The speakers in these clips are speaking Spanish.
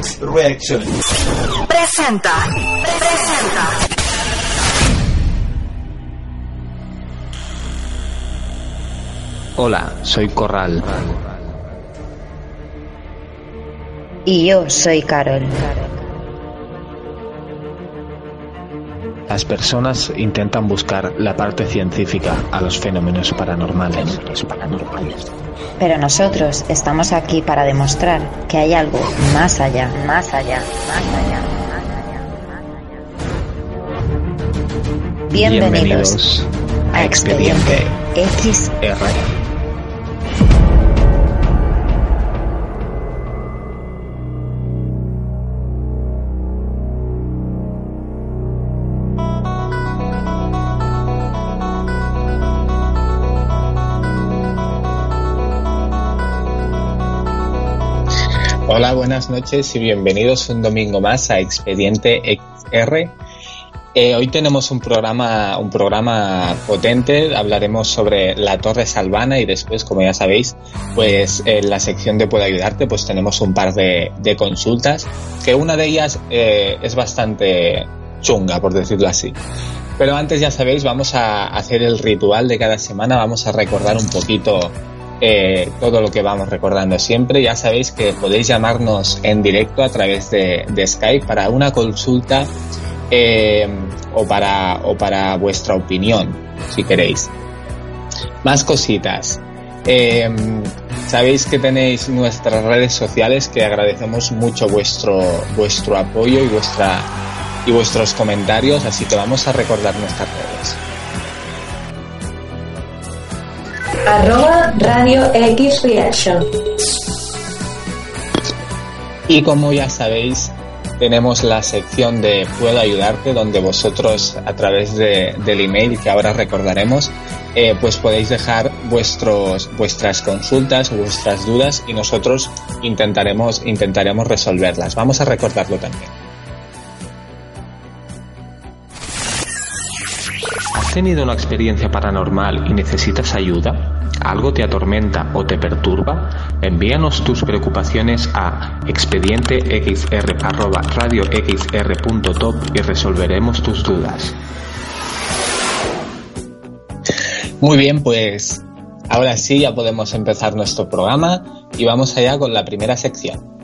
Reaction. Presenta. Presenta. Hola, soy Corral. Y yo soy Carol. Las personas intentan buscar la parte científica a los fenómenos paranormales. Pero nosotros estamos aquí para demostrar que hay algo más allá, más allá, más allá, más allá. Bienvenidos, a Expediente XR. Hola, buenas noches y bienvenidos un domingo más a Expediente XR. Eh, hoy tenemos un programa, un programa potente. Hablaremos sobre la Torre Salvana y después, como ya sabéis, pues en la sección de Puedo ayudarte, pues tenemos un par de, consultas, que una de ellas eh, es bastante chunga, por decirlo así. Pero antes, ya sabéis, vamos a hacer el ritual de cada semana, vamos a recordar un poquito eh, todo lo que vamos recordando siempre. Ya sabéis que podéis llamarnos en directo a través de, Skype para una consulta eh, o, para, o para vuestra opinión, si queréis. Más cositas. Eh, sabéis que tenéis nuestras redes sociales que agradecemos mucho vuestro, vuestro apoyo y, vuestra, y vuestros comentarios, así que vamos a recordar nuestras redes. Arroba Radio X Reaction. Y como ya sabéis, tenemos la sección de Puedo ayudarte, donde vosotros a través de, del email que ahora recordaremos, eh, pues podéis dejar vuestros, vuestras consultas vuestras dudas y nosotros intentaremos, intentaremos resolverlas. Vamos a recordarlo también. ¿Has tenido una experiencia paranormal y necesitas ayuda? ¿Algo te atormenta o te perturba? Envíanos tus preocupaciones a expedientexr@radioxr.top y resolveremos tus dudas. Muy bien, pues ahora sí ya podemos empezar nuestro programa y vamos allá con la primera sección.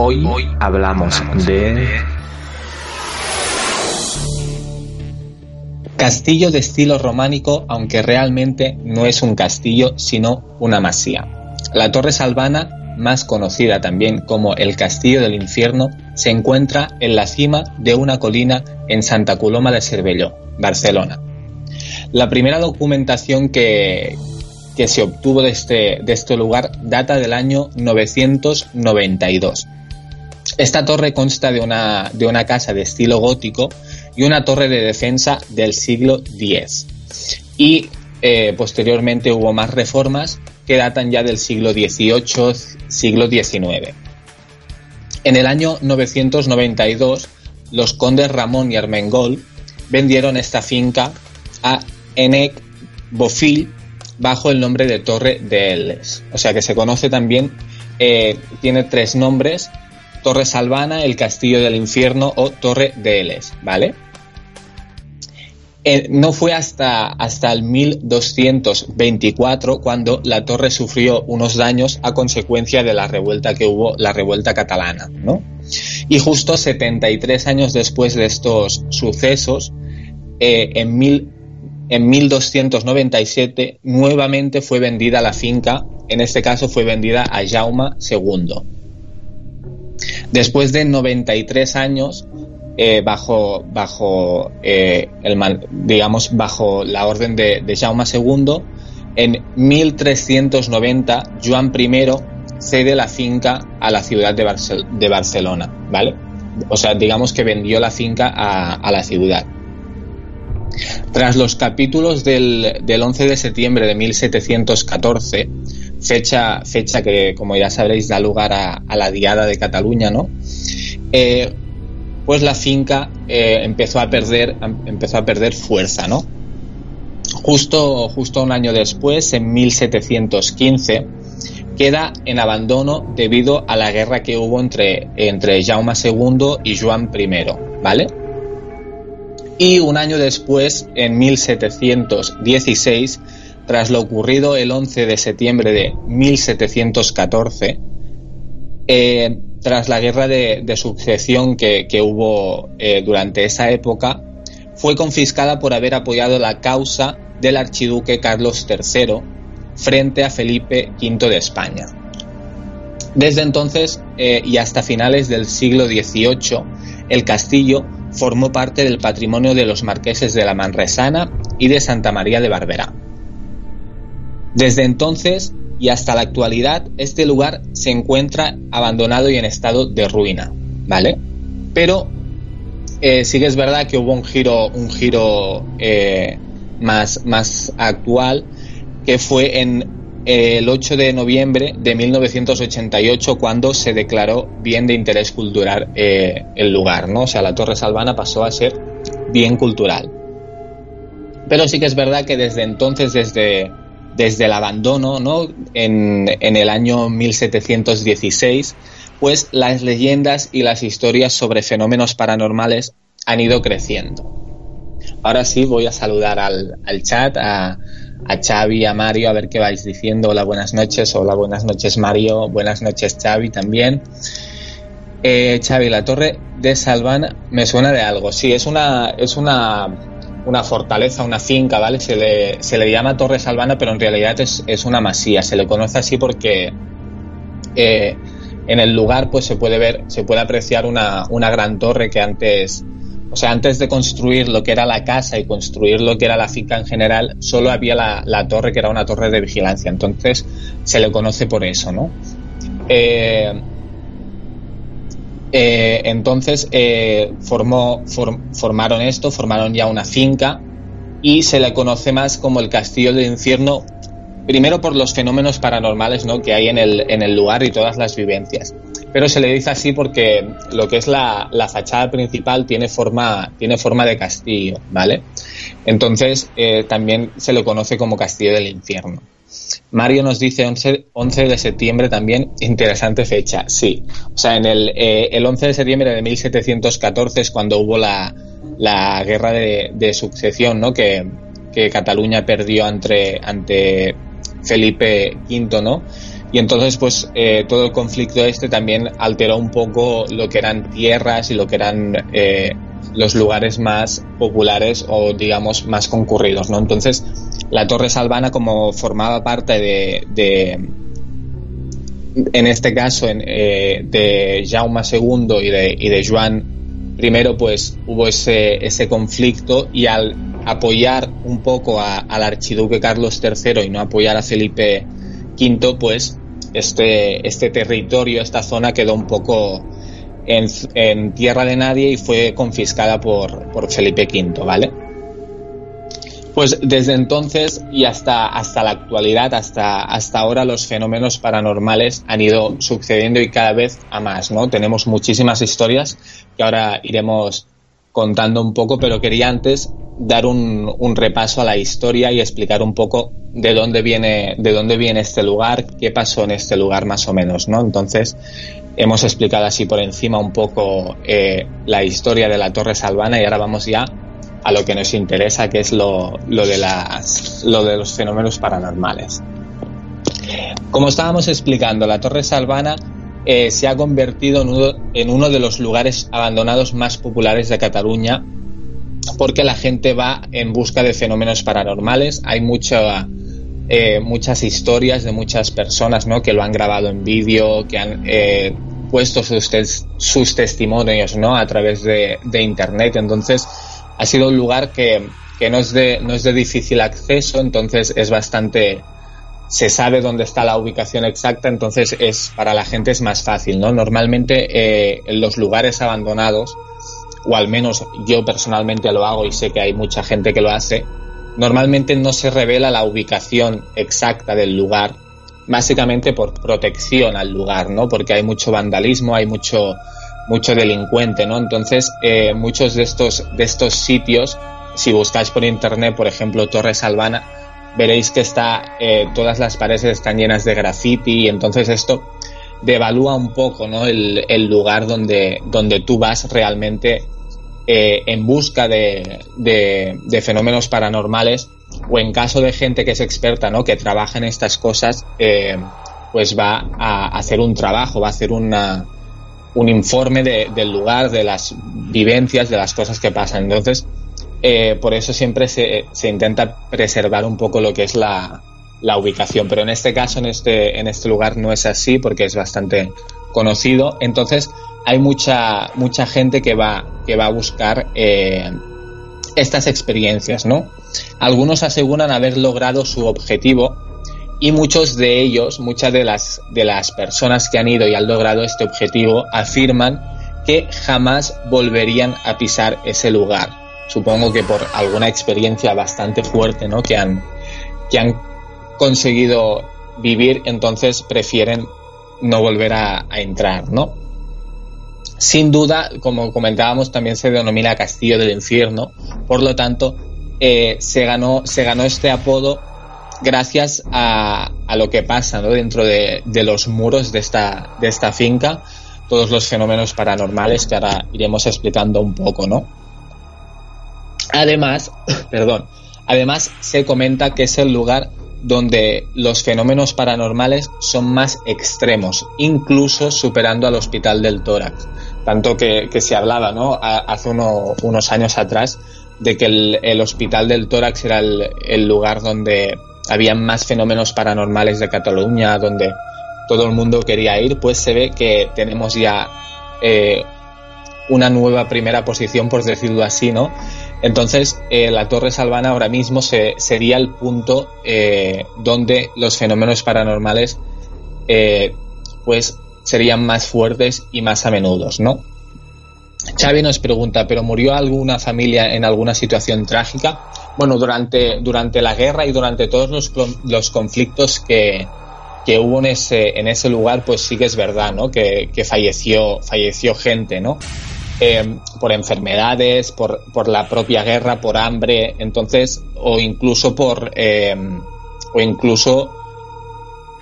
Hoy hablamos de Castillo de estilo románico, aunque realmente no es un castillo, sino una masía. La Torre Salvana, más conocida también como el Castillo del Infierno, se encuentra en la cima de una colina en Santa Coloma de Cervelló, Barcelona. La primera documentación que, que se obtuvo de este, de este lugar data del año 992. Esta torre consta de una, de una casa de estilo gótico y una torre de defensa del siglo X. Y eh, posteriormente hubo más reformas que datan ya del siglo XVIII, siglo XIX. En el año 992, los condes Ramón y Armengol vendieron esta finca a Enec Bofill bajo el nombre de Torre de Eles. O sea que se conoce también, eh, tiene tres nombres, Torre Salvana, el Castillo del Infierno o Torre de Eles, ¿vale? Eh, no fue hasta, hasta el 1224 cuando la torre sufrió unos daños a consecuencia de la revuelta que hubo, la revuelta catalana, ¿no? Y justo 73 años después de estos sucesos, eh, en, mil, en 1297 nuevamente fue vendida la finca, en este caso fue vendida a Jaume II. Después de 93 años, eh, bajo, bajo eh, el, digamos, bajo la orden de, Jaume II, en 1390 Joan I cede la finca a la ciudad de, Barcel de Barcelona, ¿vale? O sea, digamos que vendió la finca a, a la ciudad. Tras los capítulos del, del, 11 de septiembre de 1714, fecha, fecha que, como ya sabréis, da lugar a, la Diada de Cataluña, ¿no? Eh, pues la finca eh, empezó, a perder, empezó a perder fuerza, ¿no? justo, justo un año después, en 1715, queda en abandono debido a la guerra que hubo entre, entre Jaume II y Joan I, ¿vale? Y un año después, en 1716, tras lo ocurrido el 11 de septiembre de 1714, eh, tras la guerra de, sucesión que, hubo eh, durante esa época, fue confiscada por haber apoyado la causa del archiduque Carlos III frente a Felipe V de España. Desde entonces eh, y hasta finales del siglo XVIII, el castillo formó parte del patrimonio de los marqueses de la Manresana y de Santa María de Barberá. Desde entonces y hasta la actualidad, este lugar se encuentra abandonado y en estado de ruina, ¿vale? Pero eh, sí que es verdad que hubo un giro, un giro eh, más, más actual, que fue en eh, el 8 de noviembre de 1988 cuando se declaró bien de interés cultural el lugar, ¿no? O sea, la Torre Salvana pasó a ser bien cultural. Pero sí que es verdad que desde entonces, desde, desde el abandono, ¿no? En, el año 1716, pues las leyendas y las historias sobre fenómenos paranormales han ido creciendo. Ahora sí voy a saludar al, chat, a, a Xavi, a Mario, a ver qué vais diciendo. Hola, buenas noches. Hola, buenas noches, Mario. Buenas noches, Xavi, también. Eh, Xavi, la torre de Salvana me suena de algo. Sí, es una, es una, una fortaleza, una finca, ¿vale? Se le, se le llama Torre Salvana, pero en realidad es, es una masía. Se le conoce así porque eh, en el lugar pues se puede ver, se puede apreciar una, una gran torre que antes o sea, antes de construir lo que era la casa y construir lo que era la finca en general, solo había la, torre que era una torre de vigilancia. Entonces se le conoce por eso, ¿no? Eh, eh, entonces eh, formaron esto, formaron ya una finca y se le conoce más como el Castillo del Infierno, primero por los fenómenos paranormales ¿no? que hay en el, en el lugar y todas las vivencias pero se le dice así porque lo que es la, fachada principal tiene forma, tiene forma de castillo, ¿vale? Entonces eh, también se lo conoce como Castillo del Infierno. Mario nos dice 11, 11, de septiembre también, interesante fecha, sí. O sea, en el, eh, el 11 de septiembre de 1714 es cuando hubo la, la guerra de, sucesión, ¿no? Que, Cataluña perdió ante Felipe V, ¿no? Y entonces, pues eh, todo el conflicto este también alteró un poco lo que eran tierras y lo que eran eh, los lugares más populares o, digamos, más concurridos, ¿no? Entonces, la Torre Salvana, como formaba parte de, de en este caso, en, eh, de Jaume II y de, y de Joan I, pues hubo ese, ese conflicto y al apoyar un poco al archiduque Carlos III y no apoyar a Felipe V, pues este, este territorio, esta zona quedó un poco en, tierra de nadie y fue confiscada por, por Felipe V, ¿vale? Pues desde entonces y hasta, hasta la actualidad, hasta, hasta ahora, los fenómenos paranormales han ido sucediendo y cada vez a más, ¿no? Tenemos muchísimas historias que ahora iremos contando un poco, pero quería antes dar un, un, repaso a la historia y explicar un poco de dónde viene, de dónde viene este lugar, qué pasó en este lugar más o menos, ¿no? Entonces, hemos explicado así por encima un poco eh, la historia de la Torre Salvana y ahora vamos ya a lo que nos interesa, que es lo, lo, de, las, lo de los fenómenos paranormales. Como estábamos explicando, la Torre Salvana eh, se ha convertido en uno, en uno de los lugares abandonados más populares de Cataluña porque la gente va en busca de fenómenos paranormales. Hay mucha, eh, muchas historias de muchas personas ¿no? que lo han grabado en vídeo, que han eh, puesto sus, sus, testimonios ¿no? a través de, de, Internet. Entonces, ha sido un lugar que, que no, es de, no es de difícil acceso, entonces es bastante se sabe dónde está la ubicación exacta, entonces es para la gente es más fácil, ¿no? Normalmente eh, en los lugares abandonados, o al menos yo personalmente lo hago y sé que hay mucha gente que lo hace, normalmente no se revela la ubicación exacta del lugar, básicamente por protección al lugar, ¿no? Porque hay mucho vandalismo, hay mucho mucho delincuente, ¿no? Entonces eh, muchos de estos de estos sitios si buscáis por internet, por ejemplo, Torres Albana, veréis que está, eh, todas las paredes están llenas de graffiti y entonces esto devalúa un poco ¿no? el, lugar donde, donde tú vas realmente eh, en busca de, de, fenómenos paranormales o en caso de gente que es experta, ¿no? que trabaja en estas cosas, eh, pues va a hacer un trabajo, va a hacer una, un informe del lugar, de las vivencias, de las cosas que pasan. Entonces, eh, por eso siempre se, se, intenta preservar un poco lo que es la, la, ubicación. Pero en este caso, en este, en este lugar, no es así porque es bastante conocido. Entonces, hay mucha, mucha gente que va, que va a buscar eh, estas experiencias, ¿no? Algunos aseguran haber logrado su objetivo y muchos de ellos, muchas de las, de las personas que han ido y han logrado este objetivo afirman que jamás volverían a pisar ese lugar supongo que por alguna experiencia bastante fuerte ¿no? que, han, que han conseguido vivir, entonces prefieren no volver a, entrar, ¿no? Sin duda, como comentábamos, también se denomina Castillo del Infierno, por lo tanto, eh, se, ganó, se ganó este apodo gracias a, a lo que pasa ¿no? dentro de, de, los muros de esta, de esta finca, todos los fenómenos paranormales que ahora iremos explicando un poco, ¿no? Además, perdón, además se comenta que es el lugar donde los fenómenos paranormales son más extremos, incluso superando al Hospital del Tórax. Tanto que, se hablaba, ¿no? hace unos años atrás, de que el, Hospital del Tórax era el, lugar donde había más fenómenos paranormales de Cataluña, donde todo el mundo quería ir, pues se ve que tenemos ya eh, una nueva primera posición, por decirlo así, ¿no? Entonces, eh, la Torre Salvana ahora mismo se, sería el punto eh, donde los fenómenos paranormales eh, pues serían más fuertes y más a menudo, ¿no? Xavi nos pregunta, ¿pero murió alguna familia en alguna situación trágica? Bueno, durante, durante la guerra y durante todos los, los conflictos que, que hubo en ese, en ese lugar, pues sí que es verdad, ¿no? Que, que falleció, falleció gente, ¿no? Eh, por enfermedades, por, por, la propia guerra, por hambre, entonces, o incluso por, eh, o incluso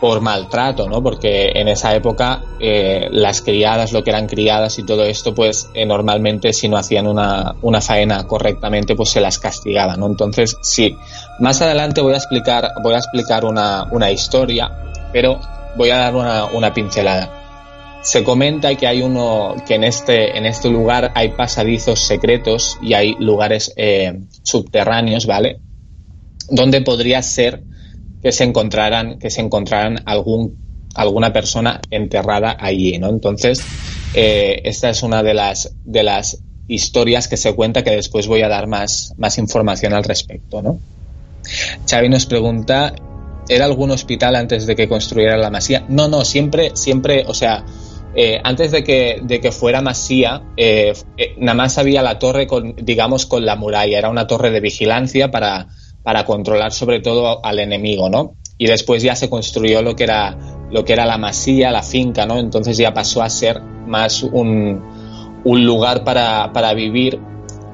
por maltrato, ¿no? Porque en esa época eh, las criadas, lo que eran criadas y todo esto, pues normalmente si no hacían una, una, faena correctamente, pues se las castigaba, ¿no? Entonces, sí. Más adelante voy a explicar, voy a explicar una, una historia, pero voy a dar una, una pincelada. Se comenta que hay uno que en este en este lugar hay pasadizos secretos y hay lugares eh, subterráneos, ¿vale? Donde podría ser que se encontraran que se encontraran algún alguna persona enterrada allí, ¿no? Entonces eh, esta es una de las de las historias que se cuenta que después voy a dar más más información al respecto, ¿no? Xavi nos pregunta ¿Era algún hospital antes de que construyera la masía? No, no, siempre, siempre, o sea, eh, antes de que, de que fuera Masía, eh, eh, nada más había la torre, con, digamos, con la muralla. Era una torre de vigilancia para, para controlar sobre todo al enemigo, ¿no? Y después ya se construyó lo que era, lo que era la masía, la finca, ¿no? Entonces ya pasó a ser más un, un lugar para, para vivir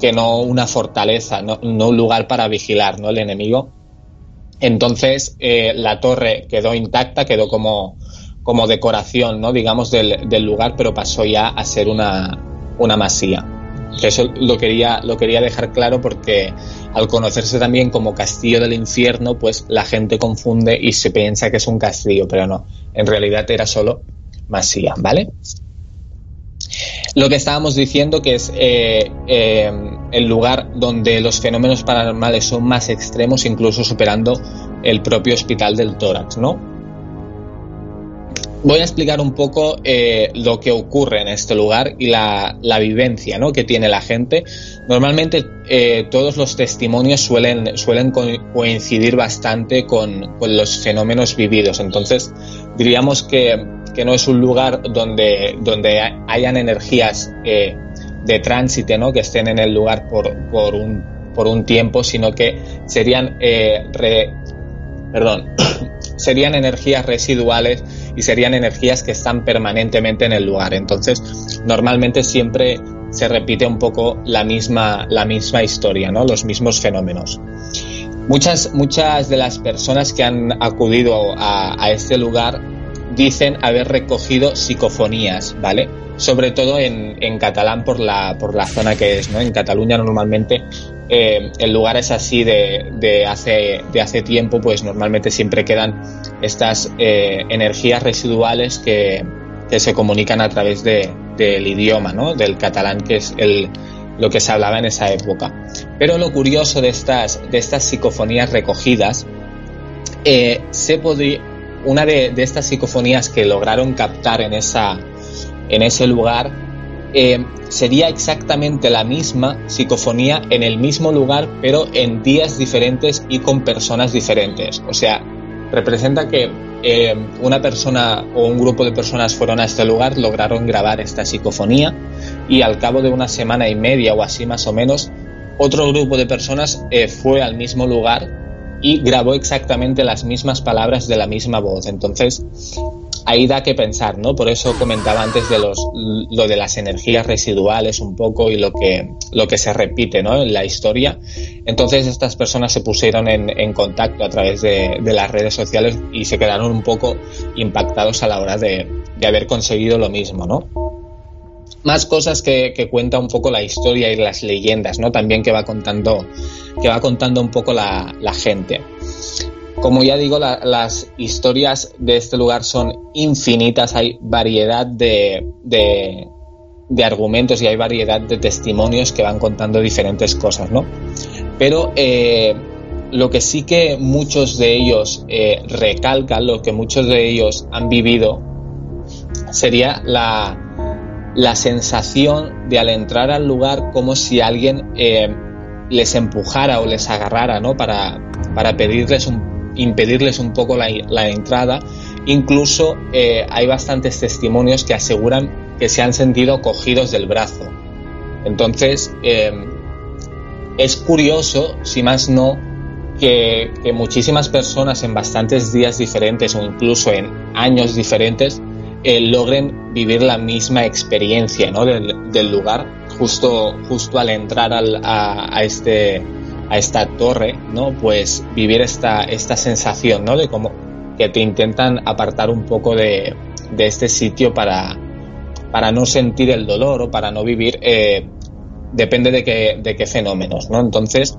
que no una fortaleza, no, no, un lugar para vigilar, ¿no? El enemigo. Entonces la torre quedó intacta, quedó como, como decoración, ¿no? digamos, del, lugar, pero pasó ya a ser una, una masía. Eso lo quería, lo quería dejar claro porque al conocerse también como castillo del infierno, pues la gente confunde y se piensa que es un castillo, pero no, en realidad era solo masía, ¿vale? Lo que estábamos diciendo que es eh, eh, el lugar donde los fenómenos paranormales son más extremos, incluso superando el propio hospital del tórax, ¿no? Voy a explicar un poco eh, lo que ocurre en este lugar y la, vivencia ¿no? que tiene la gente. Normalmente eh, todos los testimonios suelen, coincidir bastante con, los fenómenos vividos. Entonces, diríamos que, no es un lugar donde, hayan energías eh, de tránsito ¿no? que estén en el lugar por, un, tiempo, sino que serían perdón, serían energías residuales y serían energías que están permanentemente en el lugar. Entonces, normalmente siempre se repite un poco la misma, la misma historia, ¿no? los mismos fenómenos. Muchas, muchas de las personas que han acudido a, este lugar dicen haber recogido psicofonías, ¿vale? Sobre todo en, catalán por la, por la zona que es, ¿no? En Cataluña normalmente eh, el lugar es así de, hace, de hace tiempo, pues normalmente siempre quedan estas eh, energías residuales que, que, se comunican a través de, del idioma, ¿no? Del catalán, que es el, lo que se hablaba en esa época. Pero lo curioso de estas, de estas psicofonías recogidas, eh, se una de, estas psicofonías que lograron captar en, esa, en ese lugar eh, sería exactamente la misma psicofonía en el mismo lugar, pero en días diferentes y con personas diferentes. O sea, representa que eh, una persona o un grupo de personas fueron a este lugar, lograron grabar esta psicofonía y al cabo de una semana y media o así más o menos, otro grupo de personas eh, fue al mismo lugar y grabó exactamente las mismas palabras de la misma voz. Entonces, ahí da que pensar, ¿no? Por eso comentaba antes de los, lo de las energías residuales un poco y lo que, lo que se repite, ¿no? En la historia. Entonces, estas personas se pusieron en, contacto a través de, las redes sociales y se quedaron un poco impactados a la hora de, de haber conseguido lo mismo, ¿no? más cosas que, cuenta un poco la historia y las leyendas, ¿no? También que va contando, que va contando un poco la, gente. Como ya digo, las historias de este lugar son infinitas, hay variedad de, de, argumentos y hay variedad de testimonios que van contando diferentes cosas, ¿no? Pero eh, lo que sí que muchos de ellos eh, recalcan, lo que muchos de ellos han vivido, sería la, la sensación de al entrar al lugar como si alguien eh, les empujara o les agarrara, ¿no? Para, para pedirles un, impedirles un poco la, entrada. Incluso eh, hay bastantes testimonios que aseguran que se han sentido cogidos del brazo. Entonces, eh, es curioso, si más no, que, que, muchísimas personas en bastantes días diferentes o incluso en años diferentes eh, logren vivir la misma experiencia ¿no? del, lugar justo, justo al entrar a, este, a esta torre, ¿no? pues vivir esta, esta sensación ¿no? de como que te intentan apartar un poco de, de este sitio para, para no sentir el dolor o para no vivir, eh, depende de qué, de qué fenómenos. ¿no? Entonces,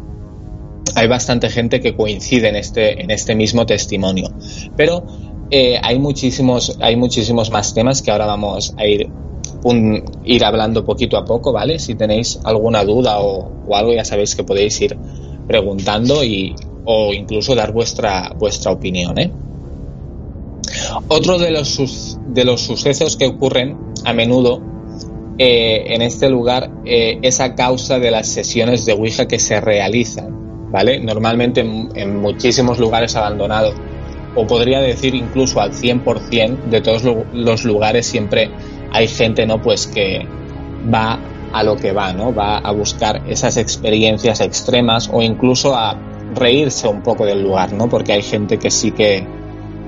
hay bastante gente que coincide en este, en este mismo testimonio. Pero eh, hay, muchísimos, hay muchísimos más temas que ahora vamos a ir, ir hablando poquito a poco, ¿vale? Si tenéis alguna duda o, algo, ya sabéis que podéis ir preguntando y, o incluso dar vuestra, vuestra opinión, ¿eh? Otro de los, de los sucesos que ocurren a menudo eh, en este lugar eh, es a causa de las sesiones de Ouija que se realizan, ¿vale? Normalmente en muchísimos lugares abandonados o podría decir incluso al 100% de todos los lugares siempre hay gente, ¿no? Pues que va a lo que va, ¿no? Va a buscar esas experiencias extremas o incluso a reírse un poco del lugar, ¿no? Porque hay gente que sí que,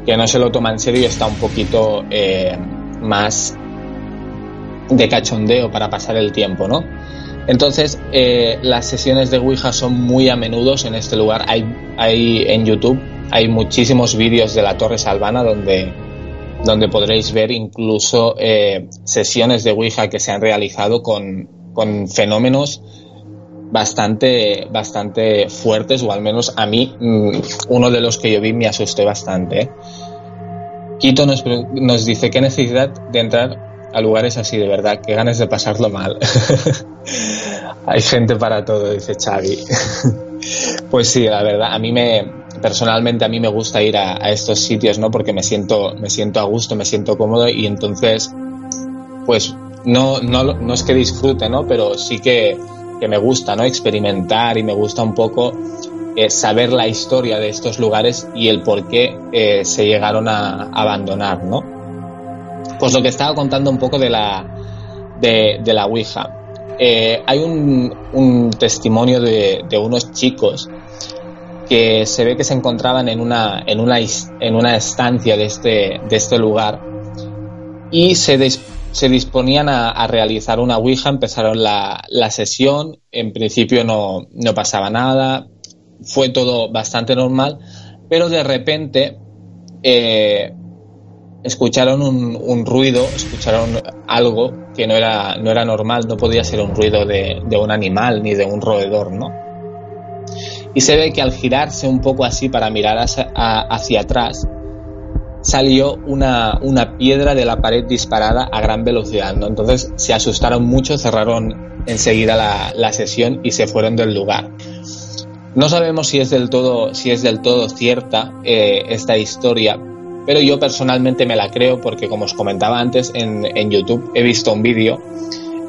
que no se lo toma en serio y está un poquito eh, más de cachondeo para pasar el tiempo, ¿no? Entonces, eh, las sesiones de Ouija son muy a menudo en este lugar. Hay, hay en YouTube hay muchísimos vídeos de la Torre Salvana donde, donde podréis ver incluso eh, sesiones de Ouija que se han realizado con, con fenómenos bastante, bastante fuertes, o al menos a mí, mm, uno de los que yo vi me asustó bastante. ¿eh? Quito nos, nos dice qué necesidad de entrar a lugares así, de verdad, qué ganas de pasarlo mal. Hay gente para todo, dice Xavi. pues sí, la verdad, a mí me, personalmente a mí me gusta ir a, estos sitios, ¿no? Porque me siento, me siento a gusto, me siento cómodo y entonces, pues no, no, no es que disfrute, ¿no? Pero sí que, que me gusta, ¿no? Experimentar y me gusta un poco eh, saber la historia de estos lugares y el por qué eh, se llegaron a, abandonar, ¿no? Pues lo que estaba contando un poco de la, de, la Ouija. Eh, hay un, un testimonio de, unos chicos que se ve que se encontraban en una, en una, en una estancia de este, de este lugar y se, se disponían a, realizar una Ouija, empezaron la, sesión, en principio no, no, pasaba nada, fue todo bastante normal, pero de repente eh, escucharon un, ruido, escucharon algo que no era, no era normal, no podía ser un ruido de, un animal ni de un roedor, ¿no? Y se ve que al girarse un poco así para mirar hacia, atrás, salió una, una, piedra de la pared disparada a gran velocidad, ¿no? Entonces se asustaron mucho, cerraron enseguida la, sesión y se fueron del lugar. No sabemos si es del todo, si es del todo cierta eh, esta historia, pero yo personalmente me la creo porque, como os comentaba antes, en, en YouTube he visto un vídeo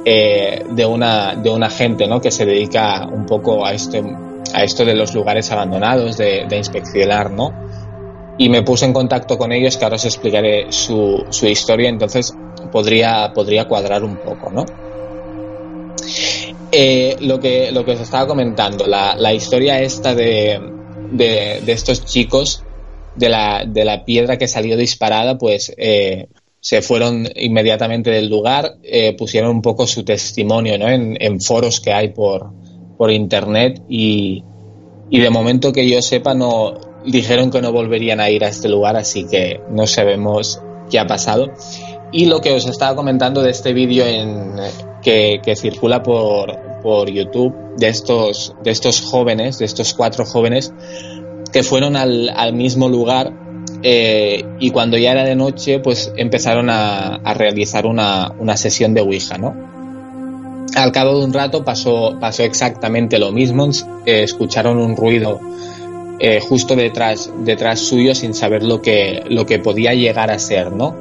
eh, de, una, de una gente ¿no? que se dedica un poco a, este, a esto de los lugares abandonados, de, de inspeccionar, ¿no? Y me puse en contacto con ellos, que ahora os explicaré su, su historia, entonces podría, podría cuadrar un poco, ¿no? Eh, lo, que, lo que os estaba comentando, la, la historia esta de, de, estos chicos de la, de la piedra que salió disparada, pues eh, se fueron inmediatamente del lugar, eh, pusieron un poco su testimonio ¿no? en, foros que hay por, por internet y, y, de momento que yo sepa no dijeron que no volverían a ir a este lugar, así que no sabemos qué ha pasado. Y lo que os estaba comentando de este vídeo que, que circula por, por YouTube de estos, de estos jóvenes, de estos cuatro jóvenes, que fueron al, al mismo lugar eh, y cuando ya era de noche, pues empezaron a, a realizar una, una, sesión de Ouija, ¿no? Al cabo de un rato pasó, pasó exactamente lo mismo, eh, escucharon un ruido eh, justo detrás, detrás suyo sin saber lo que, lo que podía llegar a ser, ¿no?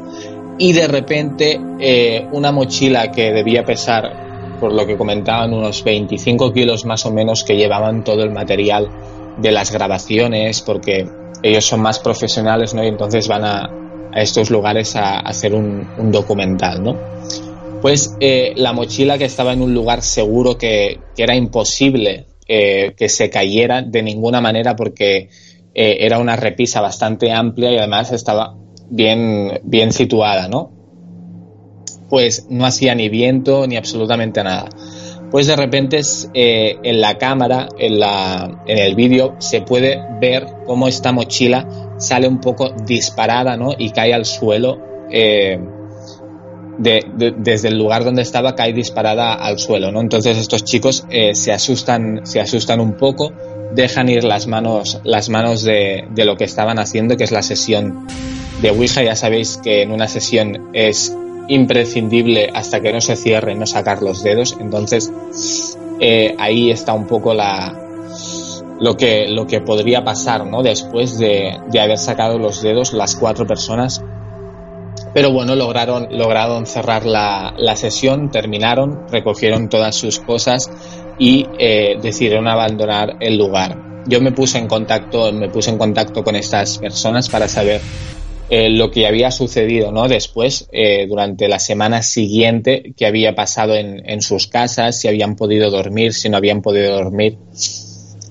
Y de repente eh, una mochila que debía pesar, por lo que comentaban, unos 25 kilos más o menos que llevaban todo el material de las grabaciones, porque ellos son más profesionales, ¿no? Y entonces van a, a estos lugares a, hacer un, un, documental, ¿no? Pues eh, la mochila que estaba en un lugar seguro que, era imposible eh, que se cayera de ninguna manera porque eh, era una repisa bastante amplia y además estaba bien, bien situada, ¿no? Pues no hacía ni viento ni absolutamente nada pues de repente eh, en la cámara, en, la, en el vídeo, se puede ver cómo esta mochila sale un poco disparada ¿no? y cae al suelo. De, de, desde el lugar donde estaba cae disparada al suelo, ¿no? Entonces estos chicos eh, se asustan, se asustan un poco, dejan ir las manos, las manos de, de, lo que estaban haciendo, que es la sesión de Ouija. Ya sabéis que en una sesión es imprescindible hasta que no se cierre no sacar los dedos. Entonces, eh, ahí está un poco la lo que, lo que podría pasar, ¿no? Después de, de, haber sacado los dedos las cuatro personas. Pero bueno, lograron, lograron cerrar la, la sesión, terminaron, recogieron todas sus cosas y eh, decidieron abandonar el lugar. Yo me puse en contacto, me puse en contacto con estas personas para saber eh, lo que había sucedido ¿no? después, eh, durante la semana siguiente, que había pasado en, en, sus casas, si habían podido dormir, si no habían podido dormir.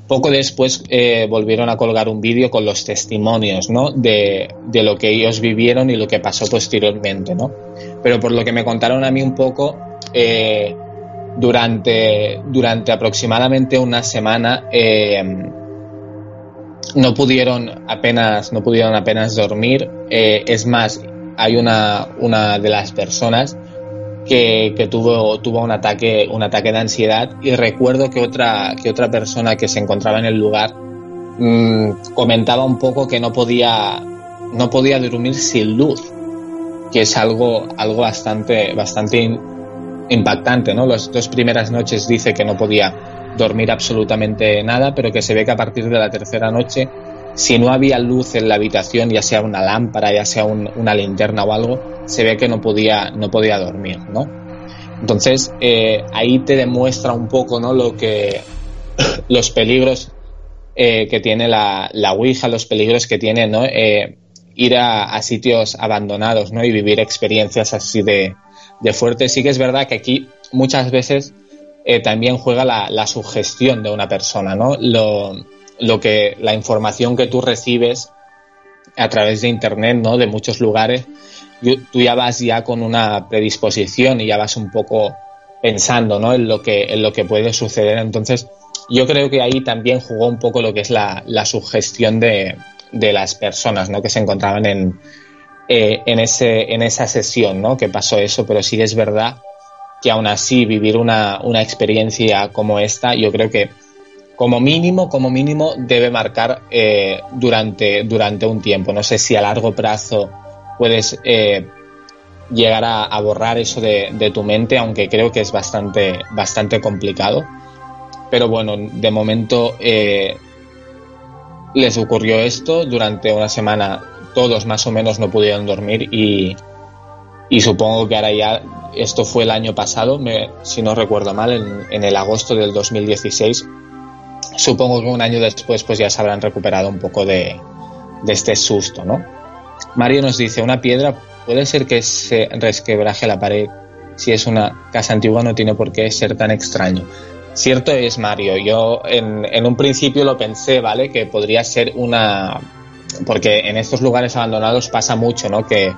Poco después eh, volvieron a colgar un vídeo con los testimonios ¿no? de, lo que ellos vivieron y lo que pasó posteriormente. ¿no? Pero por lo que me contaron a mí un poco, eh, durante, durante aproximadamente una semana, eh, no pudieron apenas, no pudieron apenas dormir. Eh, es más, hay una, una de las personas que, tuvo, tuvo un ataque, un ataque de ansiedad y recuerdo que otra, que otra persona que se encontraba en el lugar mmm, comentaba un poco que no podía, no podía dormir sin luz, que es algo, algo bastante, bastante impactante, ¿no? Las dos primeras noches dice que no podía dormir absolutamente nada, pero que se ve que a partir de la tercera noche, si no había luz en la habitación, ya sea una lámpara, ya sea un, una linterna o algo, se ve que no podía, no podía dormir, ¿no? Entonces, eh, ahí te demuestra un poco, ¿no? Lo que, los peligros eh, que tiene la, la Ouija, los peligros que tiene, ¿no? Eh, ir a, sitios abandonados, ¿no? Y vivir experiencias así de, de fuertes. Sí que es verdad que aquí muchas veces también juega la, la, sugestión de una persona, ¿no? Lo, lo, que, la información que tú recibes a través de internet, ¿no? De muchos lugares, tú ya vas ya con una predisposición y ya vas un poco pensando, ¿no? En lo que, en lo que puede suceder. Entonces, yo creo que ahí también jugó un poco lo que es la, la sugestión de, de las personas, ¿no? Que se encontraban en, eh, en, ese, en esa sesión, ¿no? Que pasó eso, pero sí es verdad que aún así vivir una, una experiencia como esta, yo creo que como mínimo, como mínimo debe marcar eh, durante, durante un tiempo. No sé si a largo plazo puedes eh, llegar a, borrar eso de, de, tu mente, aunque creo que es bastante, bastante complicado. Pero bueno, de momento eh, les ocurrió esto durante una semana. Todos más o menos no pudieron dormir y, y supongo que ahora ya, esto fue el año pasado, me, si no recuerdo mal, en, en el agosto del 2016 supongo que un año después pues ya se habrán recuperado un poco de, este susto, ¿no? Mario nos dice, una piedra puede ser que se resquebraje la pared. Si es una casa antigua no tiene por qué ser tan extraño. Cierto es, Mario. Yo en, en un principio lo pensé, ¿vale? Que podría ser una... Porque en estos lugares abandonados pasa mucho, ¿no? Que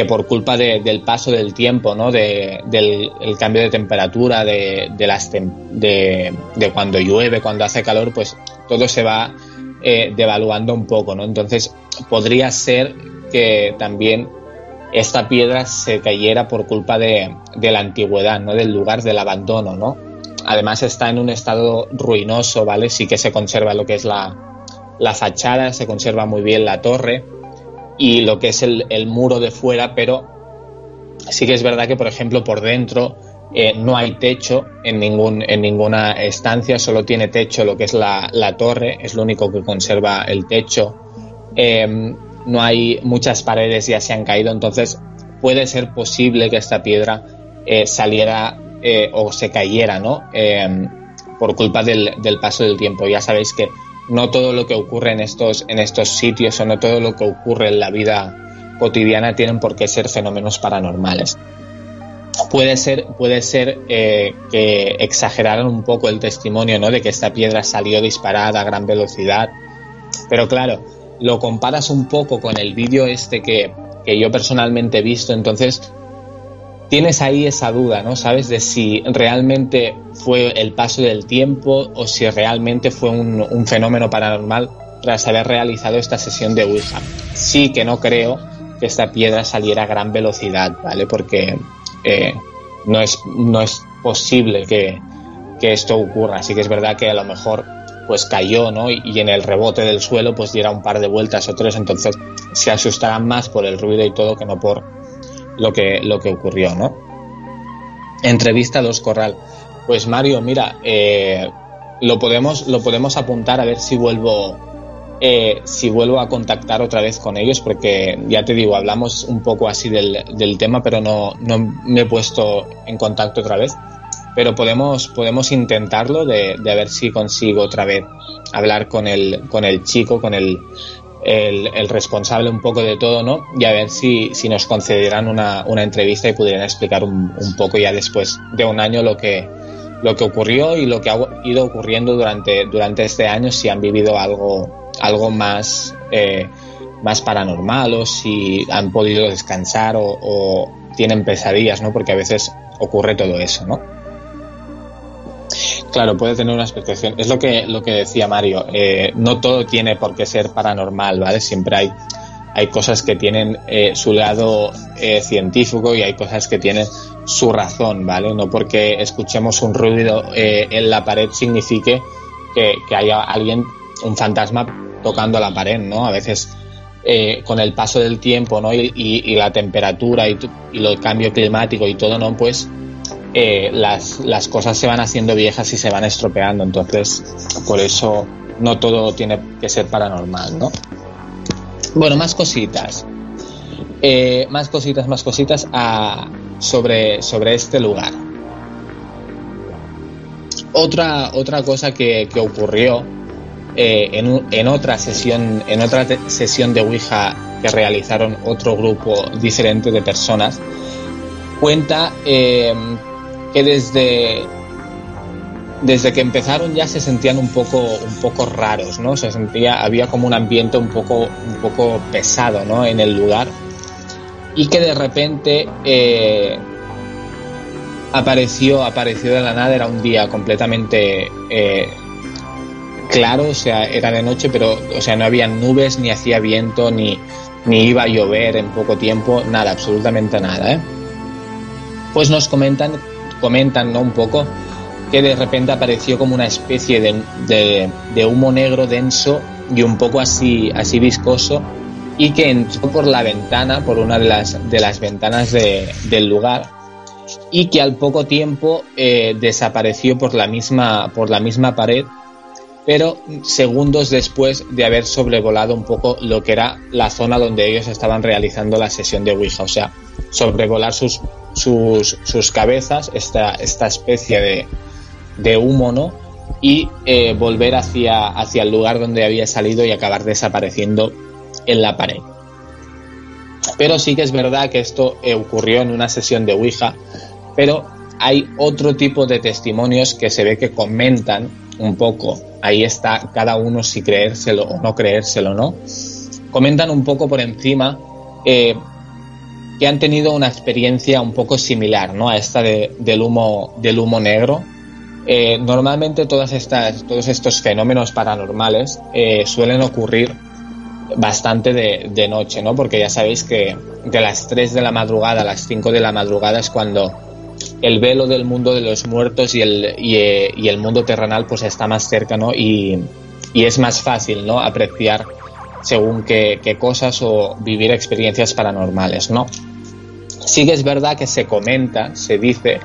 que por culpa del paso del tiempo, ¿no? De, del cambio de temperatura, de, de las de, de, cuando llueve, cuando hace calor, pues todo se va eh, devaluando un poco, ¿no? Entonces podría ser que también esta piedra se cayera por culpa de, de la antigüedad, ¿no? Del lugar del abandono, ¿no? Además está en un estado ruinoso, ¿vale? Sí que se conserva lo que es la, la fachada, se conserva muy bien la torre, y lo que es el, muro de fuera, pero sí que es verdad que, por ejemplo, por dentro eh, no hay techo en, ningún, en ninguna estancia, solo tiene techo lo que es la, torre, es lo único que conserva el techo. Em, no hay muchas paredes, ya se han caído, entonces puede ser posible que esta piedra eh, saliera eh, o se cayera, ¿no? Em, por culpa del, del paso del tiempo. Ya sabéis que no todo lo que ocurre en estos, en estos sitios o no todo lo que ocurre en la vida cotidiana tienen por qué ser fenómenos paranormales. Puede ser, puede ser eh, que exageraran un poco el testimonio ¿no? de que esta piedra salió disparada a gran velocidad, pero claro, lo comparas un poco con el vídeo este que, que yo personalmente he visto, entonces tienes ahí esa duda, ¿no? Sabes de si realmente fue el paso del tiempo o si realmente fue un, fenómeno paranormal tras haber realizado esta sesión de Ouija. Sí que no creo que esta piedra saliera a gran velocidad, ¿vale? Porque eh, no, es, no es posible que, que, esto ocurra. Así que es verdad que a lo mejor pues cayó, ¿no? Y, y, en el rebote del suelo pues diera un par de vueltas o tres, entonces se asustarán más por el ruido y todo que no por lo que, lo que ocurrió, ¿no? Entrevista a Los Corral. Pues Mario, mira, eh, lo, podemos, lo podemos apuntar a ver si vuelvo, eh, si vuelvo a contactar otra vez con ellos, porque ya te digo, hablamos un poco así del, del tema, pero no, no, me he puesto en contacto otra vez. Pero podemos, podemos intentarlo de, de ver si consigo otra vez hablar con el, con el chico, con el, el, responsable un poco de todo, ¿no? Y a ver si, si nos concederán una, una, entrevista y pudieran explicar un, un, poco ya después de un año lo que, lo que ocurrió y lo que ha ido ocurriendo durante, durante este año, si han vivido algo, algo más, eh, más paranormal o si han podido descansar o, o tienen pesadillas, ¿no? Porque a veces ocurre todo eso, ¿no? Claro, puede tener una explicación. Es lo que, lo que decía Mario. Eh, no todo tiene por qué ser paranormal, ¿vale? Siempre hay, hay cosas que tienen eh, su lado eh, científico y hay cosas que tienen su razón, ¿vale? No porque escuchemos un ruido en la pared signifique que, que, haya alguien, un fantasma tocando la pared, ¿no? A veces con el paso del tiempo, ¿no? Y, y, y la temperatura y, y el cambio climático y todo, ¿no? Pues eh, las, las cosas se van haciendo viejas y se van estropeando. Entonces, por eso no todo tiene que ser paranormal, ¿no? Bueno, más cositas. Eh, más cositas, más cositas a, sobre, sobre este lugar. Otra, otra cosa que, ocurrió eh, en, en, otra sesión, en otra sesión de Ouija que realizaron otro grupo diferente de personas, cuenta que desde desde que empezaron ya se sentían un poco, un poco raros, ¿no? Se sentía, había como un ambiente un poco, un poco pesado, ¿no? En el lugar. Y que de repente eh, apareció, apareció de la nada, era un día completamente eh, claro, o sea, era de noche, pero, o sea, no había nubes, ni hacía viento, ni, ni iba a llover en poco tiempo, nada, absolutamente nada, ¿eh? Pues nos comentan, comentan, ¿no? Un poco que de repente apareció como una especie de, humo negro denso y un poco así, así viscoso y que entró por la ventana, por una de las, de las ventanas del lugar y que al poco tiempo eh, desapareció por la, misma, por la misma pared, pero segundos después de haber sobrevolado un poco lo que era la zona donde ellos estaban realizando la sesión de Ouija, o sea, sobrevolar sus, sus, sus cabezas, esta, esta especie de, de humo. Y eh, volver hacia, hacia el lugar donde había salido y acabar desapareciendo en la pared. Pero sí que es verdad que esto eh, ocurrió en una sesión de Ouija, pero hay otro tipo de testimonios que se ve que comentan un poco, ahí está cada uno si creérselo o no creérselo, ¿no? Comentan un poco por encima eh, que han tenido una experiencia un poco similar, ¿no? A esta del, humo, del humo negro, eh, normalmente todas estas, todos estos fenómenos paranormales eh, suelen ocurrir bastante de, noche, ¿no? Porque ya sabéis que de las 3 de la madrugada a las 5 de la madrugada es cuando el velo del mundo de los muertos y el, y, el mundo terrenal pues está más cerca, ¿no? Y, es más fácil, ¿no? Apreciar según qué, qué cosas o vivir experiencias paranormales, ¿no? Sí que es verdad que se comenta, se dice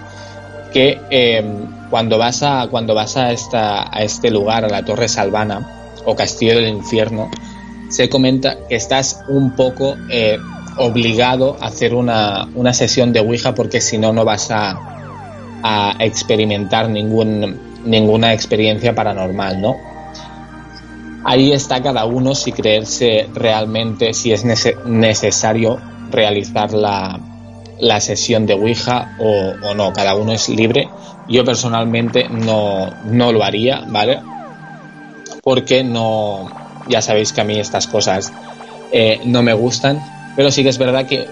que em, cuando vas a cuando vas a esta a este lugar a la Torre Salvana o Castillo del Infierno se comenta que estás un poco eh, obligado a hacer una, una, sesión de Ouija porque si no no vas a, a experimentar ningún, ninguna experiencia paranormal, ¿no? Ahí está cada uno si creerse realmente si es necesario realizar la, la sesión de Ouija o, no, cada uno es libre. Yo personalmente no, no lo haría, ¿vale? Porque no, ya sabéis que a mí estas cosas eh, no me gustan, pero sí que es verdad que,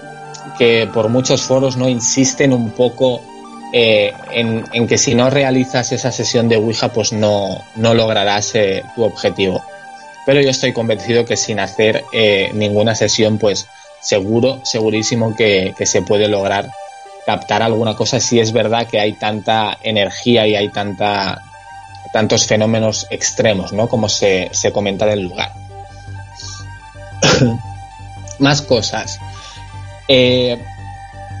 que por muchos foros no insisten un poco eh, en, que si no realizas esa sesión de Ouija, pues no, no lograrás eh, tu objetivo. Pero yo estoy convencido que sin hacer ninguna sesión, pues seguro, segurísimo que, se puede lograr captar alguna cosa si es verdad que hay tanta energía y hay tanta tantos fenómenos extremos, ¿no? Como se, se comenta del lugar. más cosas. Eh,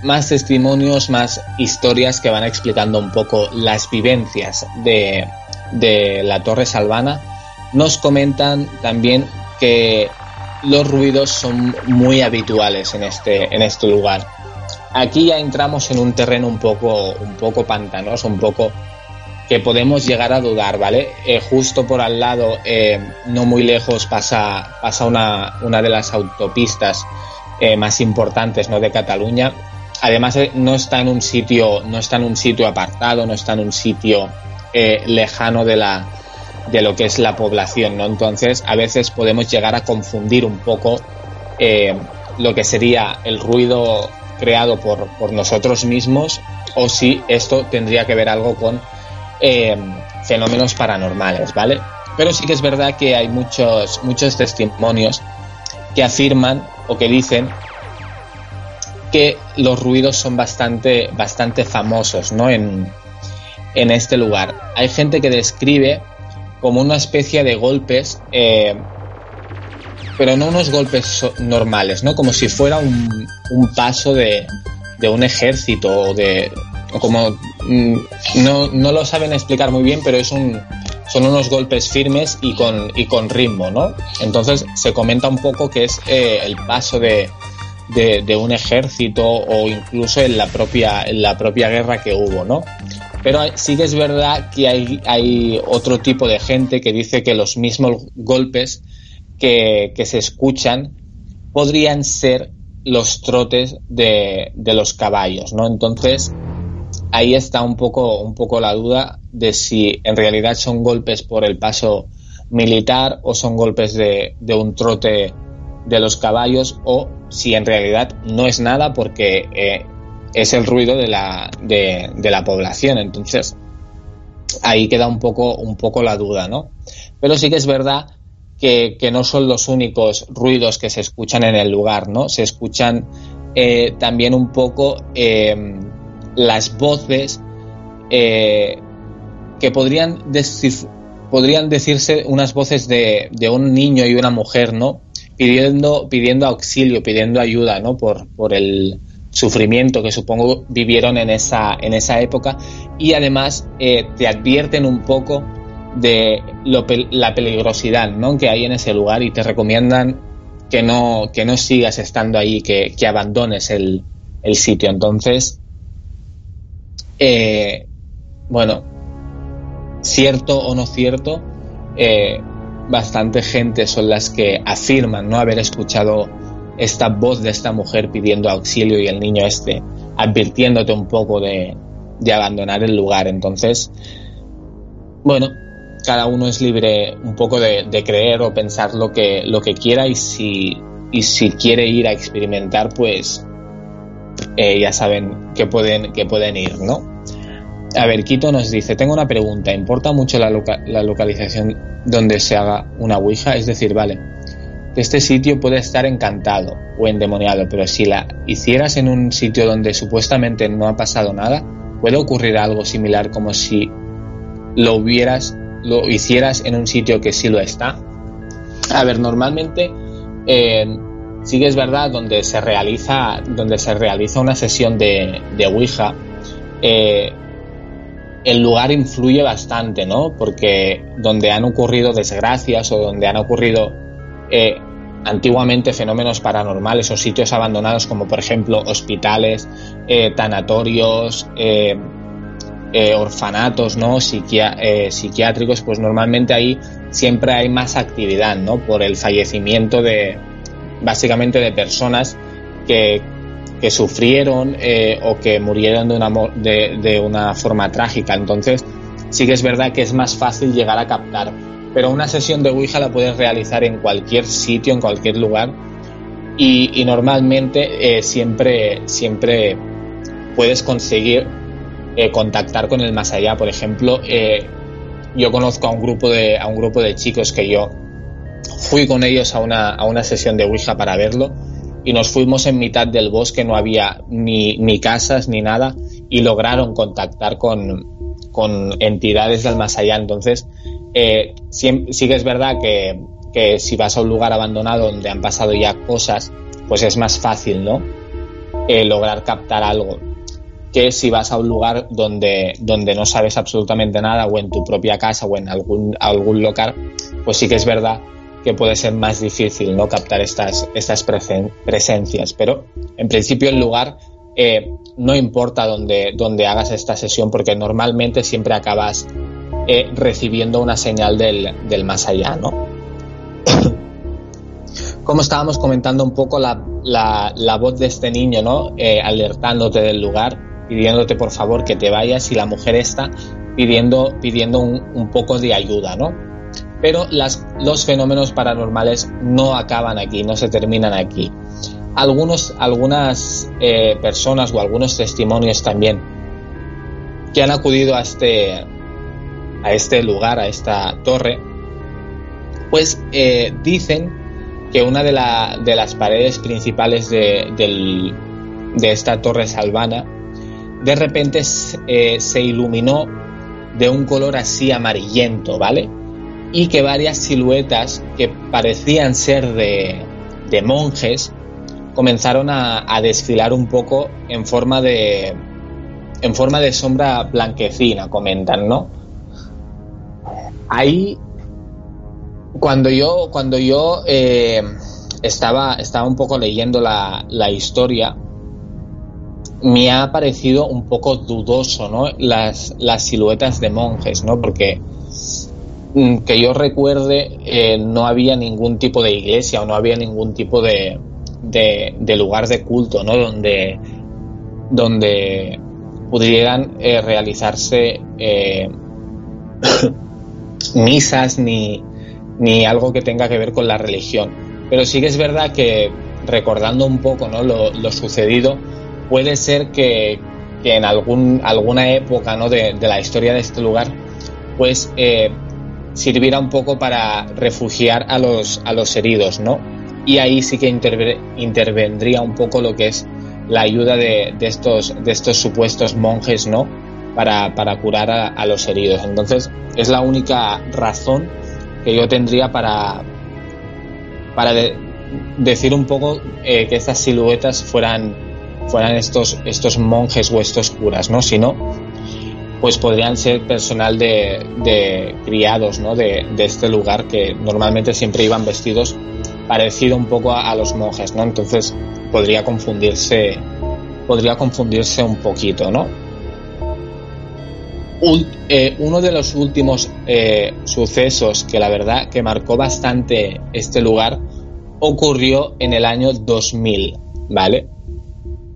más testimonios, más historias que van explicando un poco las vivencias de, de la Torre Salvana. Nos comentan también que los ruidos son muy habituales en este, en este lugar. Aquí ya entramos en un terreno un poco, un poco pantanoso, un poco que podemos llegar a dudar, ¿vale? Eh, justo por al lado, eh, no muy lejos, pasa, pasa una, una de las autopistas eh, más importantes ¿no? de Cataluña. Además, no está en un sitio, no está en un sitio apartado, no está en un sitio lejano de la, de lo que es la población, ¿no? Entonces, a veces podemos llegar a confundir un poco eh, lo que sería el ruido creado por, por, nosotros mismos o si esto tendría que ver algo con eh, fenómenos paranormales, ¿vale? Pero sí que es verdad que hay muchos, muchos testimonios que afirman o que dicen que los ruidos son bastante, bastante famosos, ¿no? En, en este lugar. Hay gente que describe como una especie de golpes, eh, pero no unos golpes normales, ¿no? Como si fuera un, paso de, de, un ejército o de... como... Mm, no, no, lo saben explicar muy bien, pero es un, son unos golpes firmes y con, y con ritmo, ¿no? Entonces se comenta un poco que es eh, el paso de, de, de, un ejército o incluso en la propia, en la propia guerra que hubo, ¿no? Pero sí que es verdad que hay, hay otro tipo de gente que dice que los mismos golpes que, se escuchan podrían ser los trotes de, los caballos, ¿no? Entonces, ahí está un poco, un poco la duda de si en realidad son golpes por el paso militar o son golpes de, un trote de los caballos o si en realidad no es nada porque eh, es el ruido de la, de, la población. Entonces, ahí queda un poco, un poco la duda, ¿no? Pero sí que es verdad que, no son los únicos ruidos que se escuchan en el lugar, ¿no? Se escuchan eh, también un poco em, las voces eh, que podrían, podrían decirse unas voces de, de, un niño y una mujer, ¿no? Pidiendo, pidiendo auxilio, pidiendo ayuda, ¿no? Por, por el, sufrimiento que supongo vivieron en esa, en esa época y además eh, te advierten un poco de la peligrosidad ¿no? que hay en ese lugar y te recomiendan que no, que no sigas estando ahí, que, abandones el, sitio. Entonces, eh, bueno, cierto o no cierto, eh, bastante gente son las que afirman no haber escuchado esta voz de esta mujer pidiendo auxilio y el niño este advirtiéndote un poco de, abandonar el lugar. Entonces, bueno, cada uno es libre un poco de, creer o pensar lo que, lo que quiera y si, y si quiere ir a experimentar, pues eh, ya saben que pueden, que pueden ir, ¿no? A ver, Quito nos dice, tengo una pregunta, ¿importa mucho la, la localización donde se haga una Ouija? Es decir, vale, este sitio puede estar encantado o endemoniado, pero si la hicieras en un sitio donde supuestamente no ha pasado nada, puede ocurrir algo similar como si lo hubieras, lo hicieras en un sitio que sí lo está. A ver, normalmente eh, sí que es verdad donde se realiza, donde se realiza una sesión de, de Ouija, eh, el lugar influye bastante, ¿no? Porque donde han ocurrido desgracias o donde han ocurrido eh, antiguamente fenómenos paranormales o sitios abandonados como por ejemplo hospitales, eh, tanatorios, eh, orfanatos ¿no? psiquiátricos, pues normalmente ahí siempre hay más actividad ¿no? por el fallecimiento de básicamente de personas que, que sufrieron o que murieron de una, de, de una forma trágica. Entonces sí que es verdad que es más fácil llegar a captar pero una sesión de Ouija la puedes realizar en cualquier sitio, en cualquier lugar y, normalmente eh, siempre, siempre puedes conseguir eh, contactar con el más allá. Por ejemplo, eh, yo conozco a un grupo de, a un grupo de chicos que yo fui con ellos a una, a una sesión de Ouija para verlo y nos fuimos en mitad del bosque, no había ni, ni casas ni nada y lograron contactar con, con entidades del más allá. Entonces, eh, sí, que es verdad que, si vas a un lugar abandonado donde han pasado ya cosas, pues es más fácil, ¿no? Eh, lograr captar algo que si vas a un lugar donde, donde no sabes absolutamente nada o en tu propia casa o en algún, algún local, pues sí que es verdad que puede ser más difícil no captar estas, estas presencias. Pero en principio el lugar eh, no importa donde, donde hagas esta sesión porque normalmente siempre acabas eh, recibiendo una señal del, más allá, ¿no? Como estábamos comentando un poco la, la, voz de este niño, ¿no? Eh, alertándote del lugar, pidiéndote por favor que te vayas y la mujer está pidiendo, pidiendo un, poco de ayuda, ¿no? Pero las, los fenómenos paranormales no acaban aquí, no se terminan aquí. Algunos, algunas eh, personas o algunos testimonios también que han acudido a este, a este lugar, a esta torre, pues eh, dicen que una de, de, las paredes principales de, esta torre salvana de repente eh, se iluminó de un color así amarillento, ¿vale? Y que varias siluetas que parecían ser de, monjes comenzaron a, a, desfilar un poco en forma de en forma de sombra blanquecina, comentan, ¿no? Ahí, cuando yo, cuando yo eh, estaba, estaba un poco leyendo la, historia, me ha parecido un poco dudoso, ¿no? Las, las siluetas de monjes, ¿no? Porque mm, que yo recuerde, eh, no había ningún tipo de iglesia o no había ningún tipo de, de, lugar de culto, ¿no? Donde, donde pudieran eh, realizarse eh, misas ni, ni algo que tenga que ver con la religión. Pero sí que es verdad que recordando un poco ¿no? lo, sucedido, puede ser que, en algún, alguna época ¿no? de, la historia de este lugar, pues eh, sirviera un poco para refugiar a los, a los heridos, ¿no? Y ahí sí que intervendría un poco lo que es la ayuda de, estos, de estos supuestos monjes, ¿no? Para, curar a, los heridos. Entonces, es la única razón que yo tendría para, para decir un poco eh, que estas siluetas fueran, fueran estos, estos monjes o estos curas, ¿no? Si no, pues podrían ser personal de, criados, ¿no? De, este lugar que normalmente siempre iban vestidos parecido un poco a, los monjes, ¿no? Entonces, podría confundirse podría confundirse un poquito, ¿no? Eh, uno de los últimos eh, sucesos que la verdad que marcó bastante este lugar ocurrió en el año 2000, ¿vale?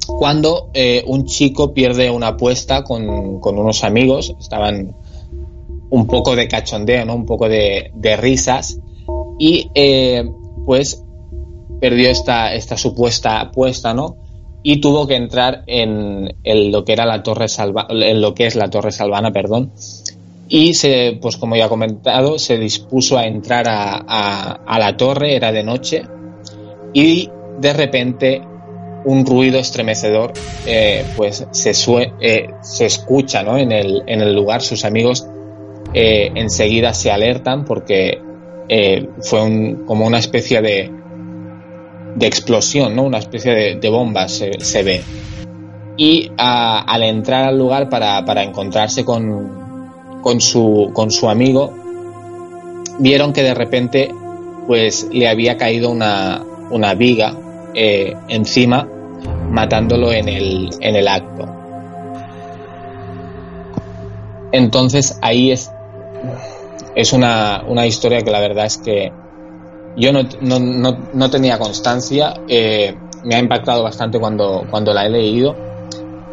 Cuando eh, un chico pierde una apuesta con, unos amigos, estaban un poco de cachondeo, ¿no? Un poco de, de risas y pues perdió esta, esta supuesta apuesta, ¿no? Y tuvo que entrar en, lo que era la Torre Salva, en lo que es la Torre Salvana, perdón. Y se, pues como ya he comentado, se dispuso a entrar a, la torre, era de noche, y de repente un ruido estremecedor eh, pues se, eh, se escucha ¿no? en, el, en el lugar. Sus amigos eh, enseguida se alertan porque fue un, como una especie de, de explosión, ¿no? Una especie de, bomba se, ve. Y al entrar al lugar para, encontrarse con, con, su, con su amigo, vieron que de repente pues le había caído una, una viga eh, encima, matándolo en el, en el acto. Entonces ahí es, es una, una historia que la verdad es que yo no, no, no, tenía constancia, eh, me ha impactado bastante cuando, cuando la he leído,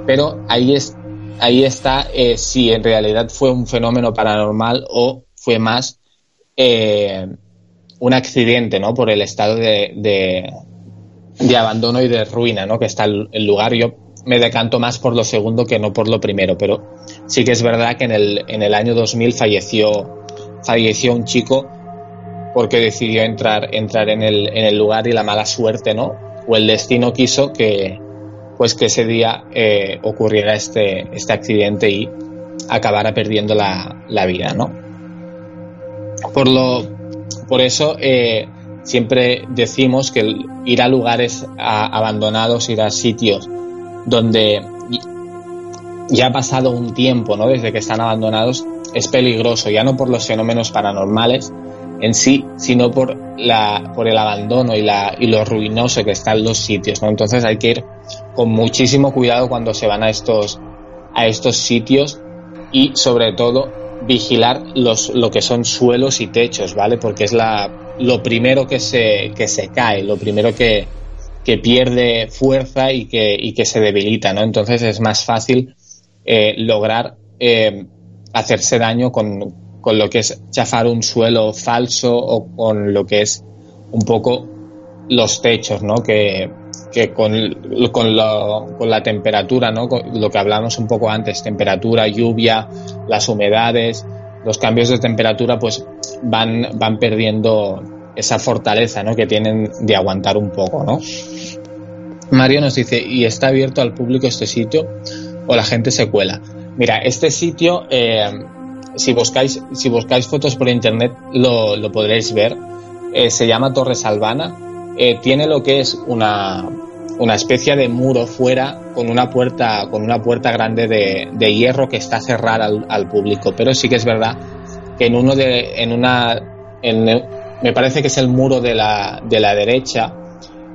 pero ahí, es, ahí está eh, si en realidad fue un fenómeno paranormal o fue más eh, un accidente, ¿no? Por el estado de, de, abandono y de ruina, ¿no? Que está el, el, lugar. Yo me decanto más por lo segundo que no por lo primero, pero sí que es verdad que en el, en el año 2000 falleció, falleció un chico porque decidió entrar, entrar en, el, en el lugar y la mala suerte, ¿no? O el destino quiso que, pues que ese día eh, ocurriera este, este accidente y acabara perdiendo la, la vida, ¿no? Por, lo, por eso eh, siempre decimos que ir a lugares abandonados, ir a sitios donde ya ha pasado un tiempo, ¿no? Desde que están abandonados, es peligroso, ya no por los fenómenos paranormales, en sí, sino por, la, por el abandono y, la, y lo ruinoso que están los sitios. ¿no? Entonces hay que ir con muchísimo cuidado cuando se van a estos, a estos sitios y sobre todo vigilar los, lo que son suelos y techos, ¿vale? Porque es la, lo primero que se, que se cae, lo primero que, que pierde fuerza y que, y que se debilita, ¿no? Entonces es más fácil eh, lograr eh, hacerse daño con, con lo que es chafar un suelo falso o con lo que es un poco los techos, ¿no? Que, con, con, la temperatura, ¿no? lo que hablamos un poco antes, temperatura, lluvia, las humedades, los cambios de temperatura, pues van, van perdiendo esa fortaleza, ¿no? Que tienen de aguantar un poco, ¿no? Mario nos dice, ¿y está abierto al público este sitio o la gente se cuela? Mira, este sitio eh, si buscáis, si buscáis fotos por internet lo, lo podréis ver. Eh, se llama Torre Salvana. Eh, tiene lo que es una, una especie de muro fuera con una puerta, con una puerta grande de, de hierro que está cerrada al, al, público. Pero sí que es verdad que en uno de, en una, en, me parece que es el muro de la, de la derecha,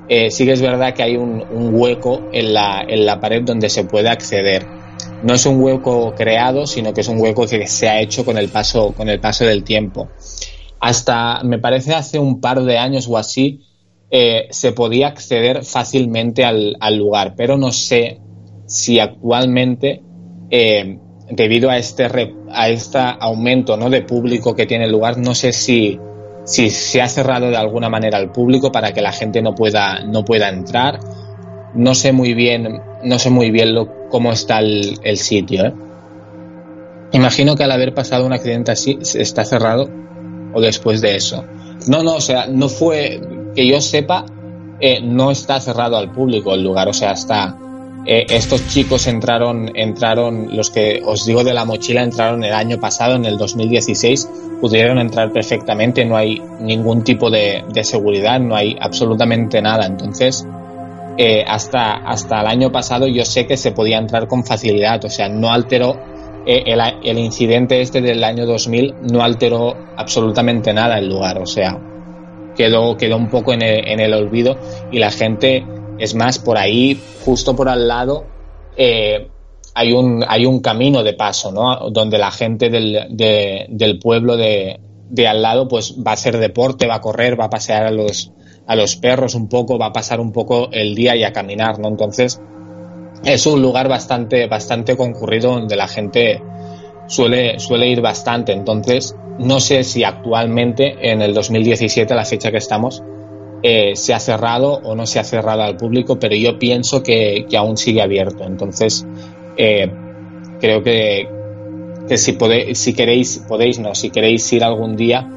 sí que es verdad que hay un, un hueco en la, en la pared donde se puede acceder no es un hueco creado, sino que es un hueco que se ha hecho con el paso, con el paso del tiempo. Hasta, me parece, hace un par de años o así, eh, se podía acceder fácilmente al, lugar, pero no sé si actualmente eh, debido a este, a este aumento ¿no? de público que tiene lugar, no sé si, si se ha cerrado de alguna manera al público para que la gente no pueda, no pueda entrar. No sé muy bien, no sé muy bien lo, cómo está el, el sitio. ¿eh? Imagino que al haber pasado un accidente así, está cerrado o después de eso. No, no, o sea, no fue que yo sepa, eh, no está cerrado al público el lugar, o sea, está. Eh, estos chicos entraron, entraron, los que os digo de la mochila, entraron el año pasado, en el 2016, pudieron entrar perfectamente, no hay ningún tipo de, seguridad, no hay absolutamente nada. Entonces, eh, hasta, hasta el año pasado yo sé que se podía entrar con facilidad, o sea, no alteró el, el, incidente este del año 2000 no alteró absolutamente nada el lugar, o sea, quedó, quedó un poco en el, olvido y la gente, es más, por ahí, justo por al lado, eh, hay, un, hay un camino de paso, ¿no? Donde la gente del, del pueblo de, de, al lado, pues va a hacer deporte, va a correr, va a pasear a los, a los perros un poco, va a pasar un poco el día y a caminar, ¿no? Entonces, es un lugar bastante, bastante concurrido donde la gente suele, suele ir bastante. Entonces, no sé si actualmente, en el 2017, la fecha que estamos, eh, se ha cerrado o no se ha cerrado al público, pero yo pienso que, aún sigue abierto. Entonces, eh, creo que, que si, si queréis, podéis, no, si queréis ir algún día,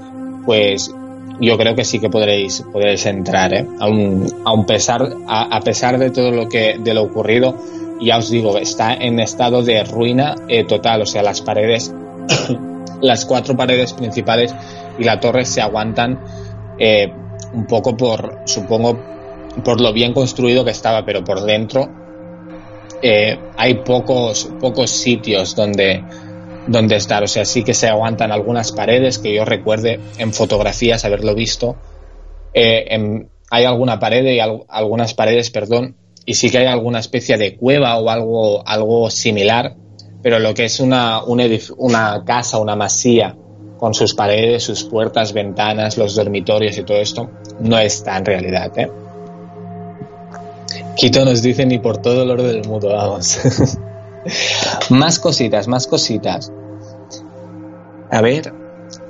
pues yo creo que sí que podréis, podréis entrar, ¿eh? Aun, pesar, a, pesar de todo lo que, de lo ocurrido, ya os digo, está en estado de ruina eh, total, o sea, las paredes, las cuatro paredes principales y la torre se aguantan eh, un poco por, supongo, por lo bien construido que estaba, pero por dentro eh, hay pocos, pocos sitios donde, donde estar, o sea, sí que se aguantan algunas paredes que yo recuerde en fotografías haberlo visto. hay alguna pared y algunas paredes, perdón, y sí que hay alguna especie de cueva o algo, algo similar, pero lo que es una, una casa, una masía, con sus paredes, sus puertas, ventanas, los dormitorios y todo esto, no está en realidad. ¿eh? Quito nos dice ni por todo el oro del mundo, vamos. más cositas, más cositas. A ver,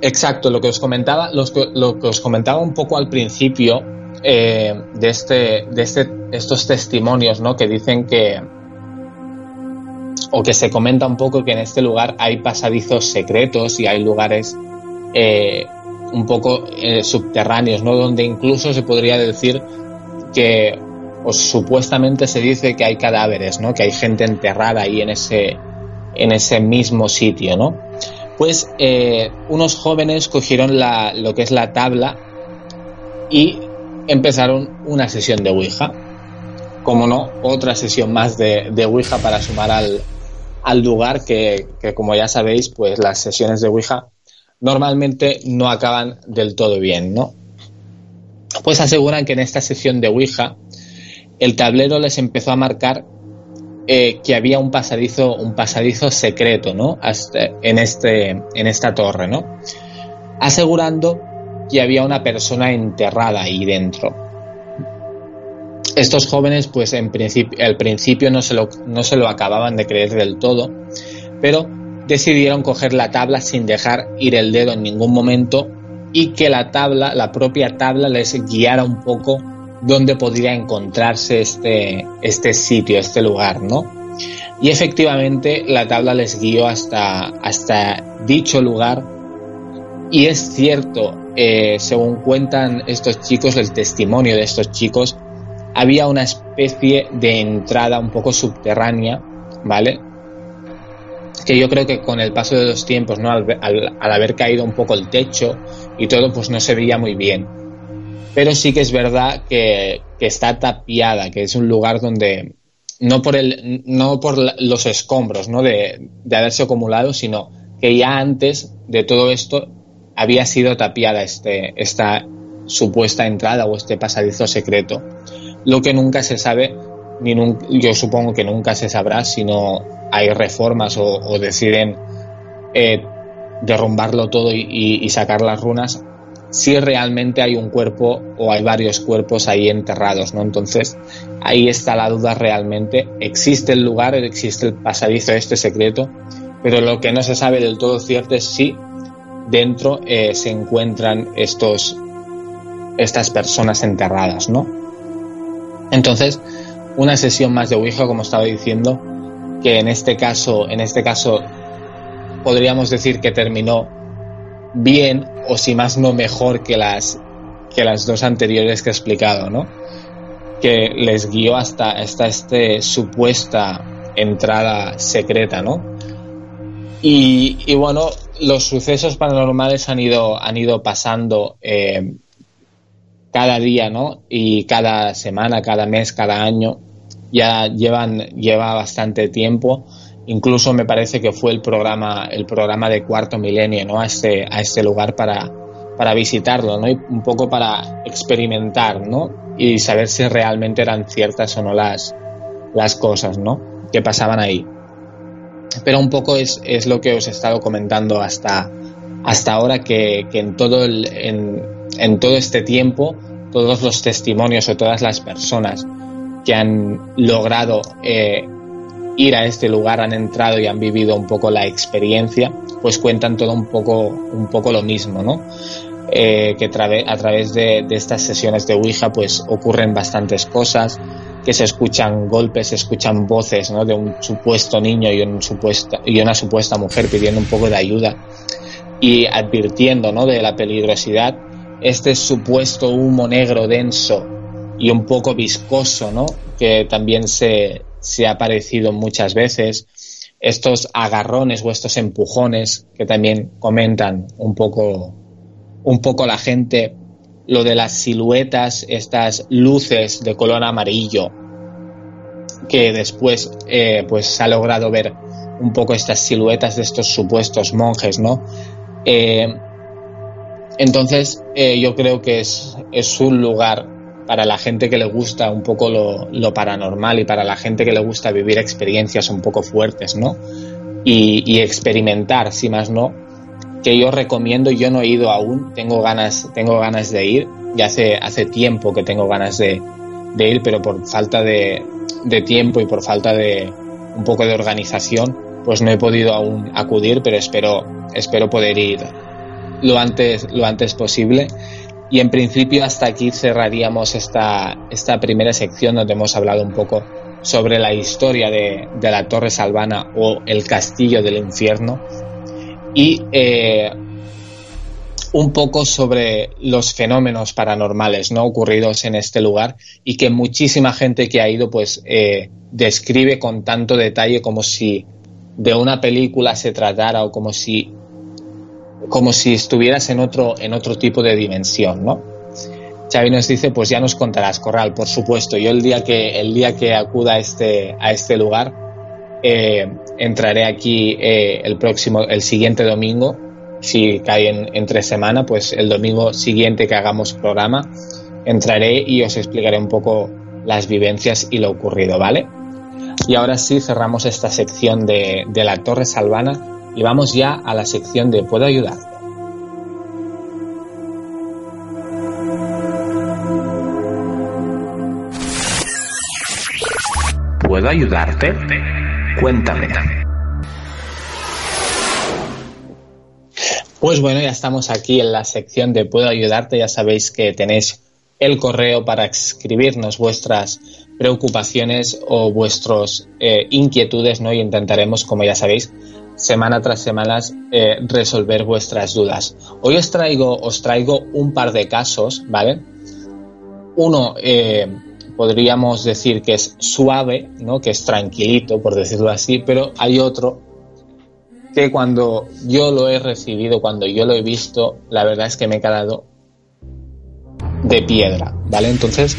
exacto, lo que os comentaba, lo que os comentaba un poco al principio eh, de, este, de este, estos testimonios ¿no? que dicen que, o que se comenta un poco que en este lugar hay pasadizos secretos y hay lugares eh, un poco eh, subterráneos, ¿no? donde incluso se podría decir que o supuestamente se dice que hay cadáveres, ¿no? que hay gente enterrada ahí en ese, en ese mismo sitio. ¿no? Pues unos jóvenes cogieron lo que es la tabla y empezaron una sesión de Ouija. Como no, otra sesión más de, de Ouija para sumar al, al lugar que, que, como ya sabéis, pues las sesiones de Ouija normalmente no acaban del todo bien, ¿no? Pues aseguran que en esta sesión de Ouija el tablero les empezó a marcar eh, que había un pasadizo, un pasadizo secreto, ¿no? en, este, en esta torre, ¿no? Asegurando y había una persona enterrada ahí dentro. Estos jóvenes, pues en al principio no se, lo, no se lo acababan de creer del todo, pero decidieron coger la tabla sin dejar ir el dedo en ningún momento y que la tabla, la propia tabla, les guiara un poco dónde podría encontrarse este, este sitio, este lugar, ¿no? Y efectivamente la tabla les guió hasta, hasta dicho lugar y es cierto, eh, según cuentan estos chicos, el testimonio de estos chicos, había una especie de entrada un poco subterránea, ¿vale? Que yo creo que con el paso de los tiempos, ¿no? Al, haber caído un poco el techo y todo, pues no se veía muy bien. Pero sí que es verdad que, está tapiada, que es un lugar donde no por el, no por los escombros, ¿no? De, de haberse acumulado, sino que ya antes de todo esto había sido tapiada este, esta supuesta entrada o este pasadizo secreto. Lo que nunca se sabe, ni yo supongo que nunca se sabrá si no hay reformas o, deciden eh, derrumbarlo todo y, sacar las runas, si realmente hay un cuerpo o hay varios cuerpos ahí enterrados, ¿no? Entonces, ahí está la duda realmente. Existe el lugar, existe el pasadizo este secreto, pero lo que no se sabe del todo cierto es si dentro eh, se encuentran estos estas personas enterradas, ¿no? Entonces, una sesión más de Ouija, como estaba diciendo, que en este caso, en este caso, podríamos decir que terminó bien o si más no mejor que las que las dos anteriores que he explicado, ¿no? Que les guió hasta, esta este supuesta entrada secreta, ¿no? Y, bueno, los sucesos paranormales han ido, han ido pasando eh, cada día, ¿no? Y cada semana, cada mes, cada año. Ya llevan, lleva bastante tiempo incluso me parece que fue el programa, el programa de cuarto milenio, ¿no? A este, a este lugar para, para visitarlo, ¿no? Y un poco para experimentar, ¿no? Y saber si realmente eran ciertas o no las, las cosas, ¿no? Que pasaban ahí. Pero un poco es, es lo que os he estado comentando hasta, hasta ahora, que, que en, todo el, en, en todo este tiempo, todos los testimonios o todas las personas que han logrado eh, ir a este lugar, han entrado y han vivido un poco la experiencia, pues cuentan todo un poco, un poco lo mismo, ¿no? Eh, que a través de, estas sesiones de Ouija pues ocurren bastantes cosas, que se escuchan golpes, se escuchan voces ¿no? de un supuesto niño y, y una supuesta mujer pidiendo un poco de ayuda y advirtiendo ¿no? de la peligrosidad. Este supuesto humo negro denso y un poco viscoso, ¿no? que también se, se ha aparecido muchas veces, estos agarrones o estos empujones que también comentan un poco, un poco la gente, lo de las siluetas, estas luces de color amarillo, que después eh, pues se ha logrado ver un poco estas siluetas de estos supuestos monjes, ¿no? Eh, entonces eh, yo creo que es, es un lugar para la gente que le gusta un poco lo, paranormal y para la gente que le gusta vivir experiencias un poco fuertes, ¿no? Y, experimentar, si más no, que yo recomiendo, yo no he ido aún, tengo ganas, tengo ganas de ir, ya hace, hace tiempo que tengo ganas de, ir, pero por falta de, de, tiempo y por falta de un poco de organización, pues no he podido aún acudir, pero espero, espero poder ir lo antes, lo antes posible y en principio hasta aquí cerraríamos esta, esta primera sección donde hemos hablado un poco sobre la historia de, la Torre Salvana o el Castillo del Infierno. Y eh, un poco sobre los fenómenos paranormales no ocurridos en este lugar y que muchísima gente que ha ido pues eh, describe con tanto detalle como si de una película se tratara o como si como si estuvieras en otro, en otro tipo de dimensión, ¿no? Xavi nos dice, pues ya nos contarás, Corral, por supuesto. Yo el día que, el día que acuda a este, a este lugar, eh, entraré aquí eh, el próximo, el siguiente domingo, si cae en, entre semana, pues el domingo siguiente que hagamos programa, entraré y os explicaré un poco las vivencias y lo ocurrido, ¿vale? Y ahora sí cerramos esta sección de, de la Torre Salvana y vamos ya a la sección de ¿Puedo ayudarte? ¿Puedo ayudarte? Cuéntame. Pues bueno, ya estamos aquí en la sección de Puedo ayudarte. Ya sabéis que tenéis el correo para escribirnos vuestras preocupaciones o vuestras eh, inquietudes, ¿no? Y intentaremos, como ya sabéis, semana tras semana eh, resolver vuestras dudas. Hoy os traigo, os traigo un par de casos, ¿vale? Uno eh, podríamos decir que es suave, ¿no? Que es tranquilito, por decirlo así, pero hay otro que cuando yo lo he recibido, cuando yo lo he visto, la verdad es que me he quedado de piedra, ¿vale? Entonces,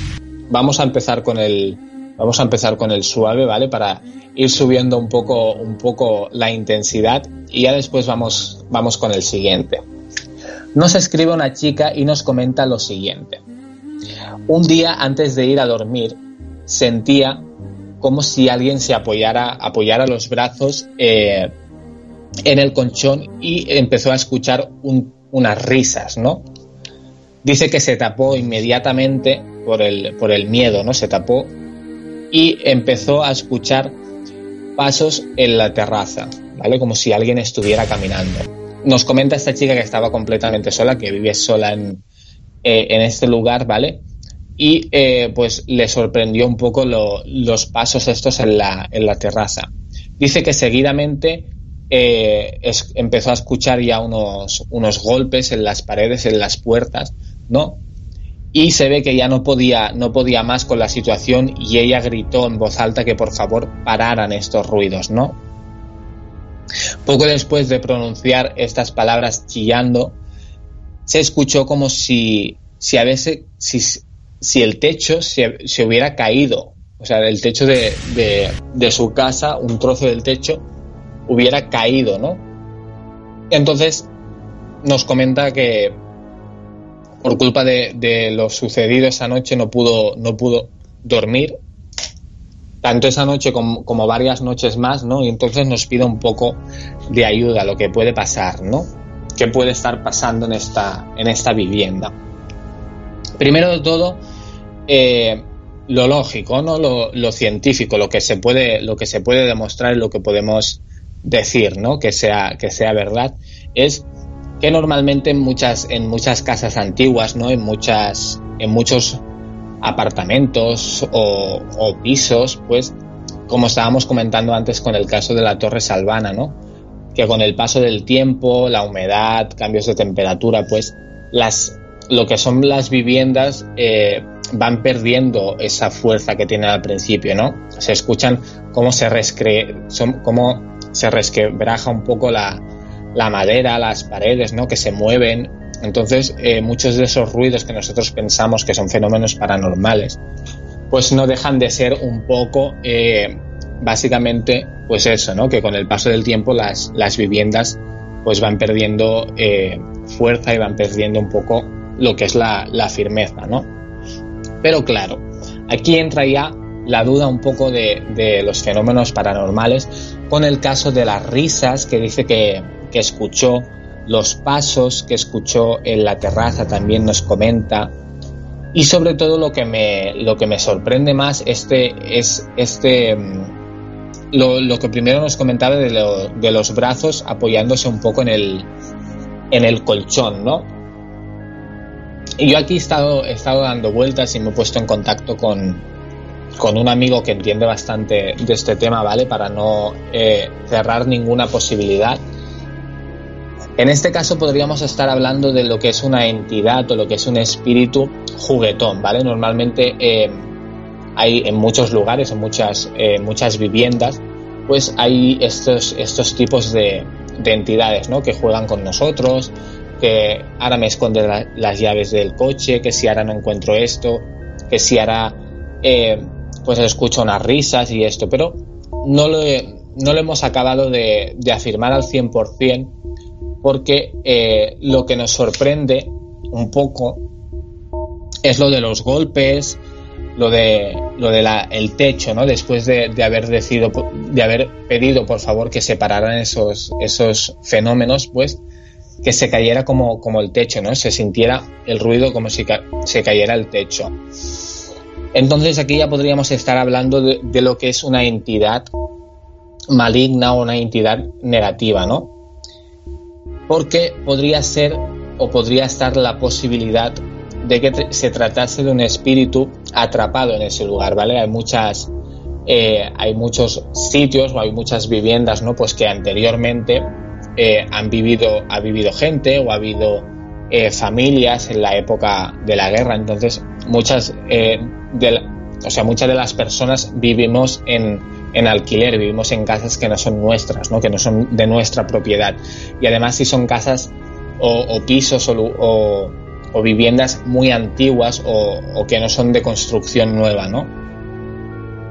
vamos a empezar con el, Vamos a empezar con el suave, ¿vale? Para ir subiendo un poco, un poco la intensidad y ya después vamos, vamos con el siguiente. Nos escribe una chica y nos comenta lo siguiente. Un día antes de ir a dormir sentía como si alguien se apoyara, apoyara los brazos eh, en el colchón y empezó a escuchar unas risas, ¿no? Dice que se tapó inmediatamente por el, por el miedo, ¿no? Se tapó y empezó a escuchar pasos en la terraza, ¿vale? Como si alguien estuviera caminando. Nos comenta esta chica que estaba completamente sola, que vive sola en, eh, en este lugar, ¿vale? Y eh, pues le sorprendió un poco los pasos estos en la, en la terraza. Dice que seguidamente eh, empezó a escuchar ya unos, unos golpes en las paredes, en las puertas, ¿no? Y se ve que ya no podía, no podía más con la situación y ella gritó en voz alta que por favor pararan estos ruidos, ¿no? Poco después de pronunciar estas palabras chillando, se escuchó como si, si a veces, si, si el techo se, se, hubiera caído, o sea, el techo de, de, de, su casa, un trozo del techo, hubiera caído, ¿no? Entonces nos comenta que por culpa de, de, lo sucedido esa noche no pudo, no pudo dormir, tanto esa noche como, varias noches más, ¿no? Y entonces nos pide un poco de ayuda, lo que puede pasar, ¿no? ¿Qué puede estar pasando en esta, en esta vivienda? Primero de todo, eh, lo lógico, ¿no? Lo, lo, científico, lo que se puede, lo que se puede demostrar y lo que podemos decir, ¿no? Que sea, que sea verdad, es que normalmente en muchas, en muchas casas antiguas, ¿no? En muchas, en muchos apartamentos o, pisos, pues, como estábamos comentando antes con el caso de la Torre Salvana, ¿no? Que con el paso del tiempo, la humedad, cambios de temperatura, pues, las, lo que son las viviendas eh, van perdiendo esa fuerza que tienen al principio, ¿no? Se escuchan cómo se rescre cómo se resquebraja un poco la, la, madera, las paredes, ¿no? Que se mueven. Entonces, eh, muchos de esos ruidos que nosotros pensamos que son fenómenos paranormales, pues no dejan de ser un poco, eh, básicamente, pues eso, ¿no? Que con el paso del tiempo las, las viviendas pues van perdiendo eh, fuerza y van perdiendo un poco lo que es la, la firmeza, ¿no? Pero claro, aquí entra ya la duda un poco de, de, los fenómenos paranormales con el caso de las risas que dice que, que, escuchó, los pasos que escuchó en la terraza también nos comenta y sobre todo lo que me, lo que me sorprende más este, es este, lo, lo que primero nos comentaba de, los brazos apoyándose un poco en el, en el colchón, ¿no? Y yo aquí he estado, he estado dando vueltas y me he puesto en contacto con, con un amigo que entiende bastante de este tema, ¿vale? Para no eh, cerrar ninguna posibilidad. En este caso podríamos estar hablando de lo que es una entidad o lo que es un espíritu juguetón, ¿vale? Normalmente eh, hay en muchos lugares, en muchas, eh, muchas viviendas, pues hay estos, estos tipos de, de entidades, ¿no? Que juegan con nosotros, que ahora me esconde la, las llaves del coche, que si ahora no encuentro esto, que si ahora eh, pues escucho unas risas y esto, pero no lo, no lo hemos acabado de, de, afirmar al 100% porque eh, lo que nos sorprende un poco es lo de los golpes, lo de lo de la, el techo, ¿no? Después de, de, haber de haber pedido por favor que separaran esos, esos fenómenos, pues que se cayera como, como el techo, ¿no? Se sintiera el ruido como si se cayera el techo. Entonces aquí ya podríamos estar hablando de, de, lo que es una entidad maligna o una entidad negativa, ¿no? Porque podría ser o podría estar la posibilidad de que se tratase de un espíritu atrapado en ese lugar, ¿vale? Hay muchas, eh, hay muchos sitios o hay muchas viviendas, ¿no? Pues que anteriormente eh, han vivido, ha vivido gente o ha habido eh, familias en la época de la guerra. Entonces, muchas, de, o sea, muchas de las personas vivimos en, en, alquiler, vivimos en casas que no son nuestras, ¿no? que no son de nuestra propiedad. Y además, si son casas o, pisos o, viviendas muy antiguas o, que no son de construcción nueva, ¿no?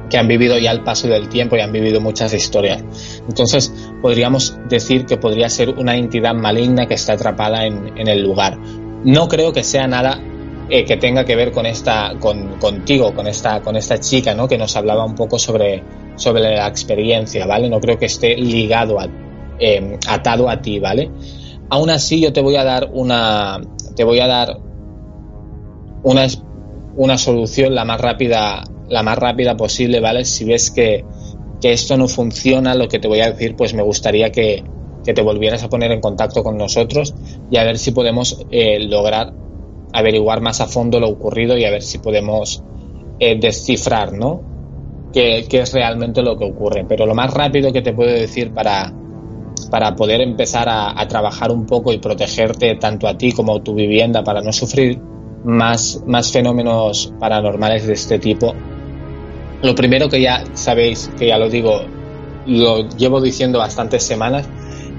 que han vivido ya el paso del tiempo y han vivido muchas historias. Entonces, podríamos decir que podría ser una entidad maligna que está atrapada en, en el lugar. No creo que sea nada eh, que tenga que ver con esta, con, contigo, con esta, con esta chica, ¿no? Que nos hablaba un poco sobre, sobre la experiencia, ¿vale? No creo que esté ligado a, eh, atado a ti, ¿vale? Aún así, yo te voy a dar una, te voy a dar una, una solución la más rápida, la más rápida posible, ¿vale? Si ves que, esto no funciona, lo que te voy a decir, pues me gustaría que, te volvieras a poner en contacto con nosotros y a ver si podemos eh, lograr averiguar más a fondo lo ocurrido y a ver si podemos eh, descifrar, ¿no? Qué, es realmente lo que ocurre. Pero lo más rápido que te puedo decir para, para poder empezar a, trabajar un poco y protegerte tanto a ti como a tu vivienda para no sufrir más, más fenómenos paranormales de este tipo. Lo primero que ya sabéis, que ya lo digo, lo llevo diciendo bastantes semanas,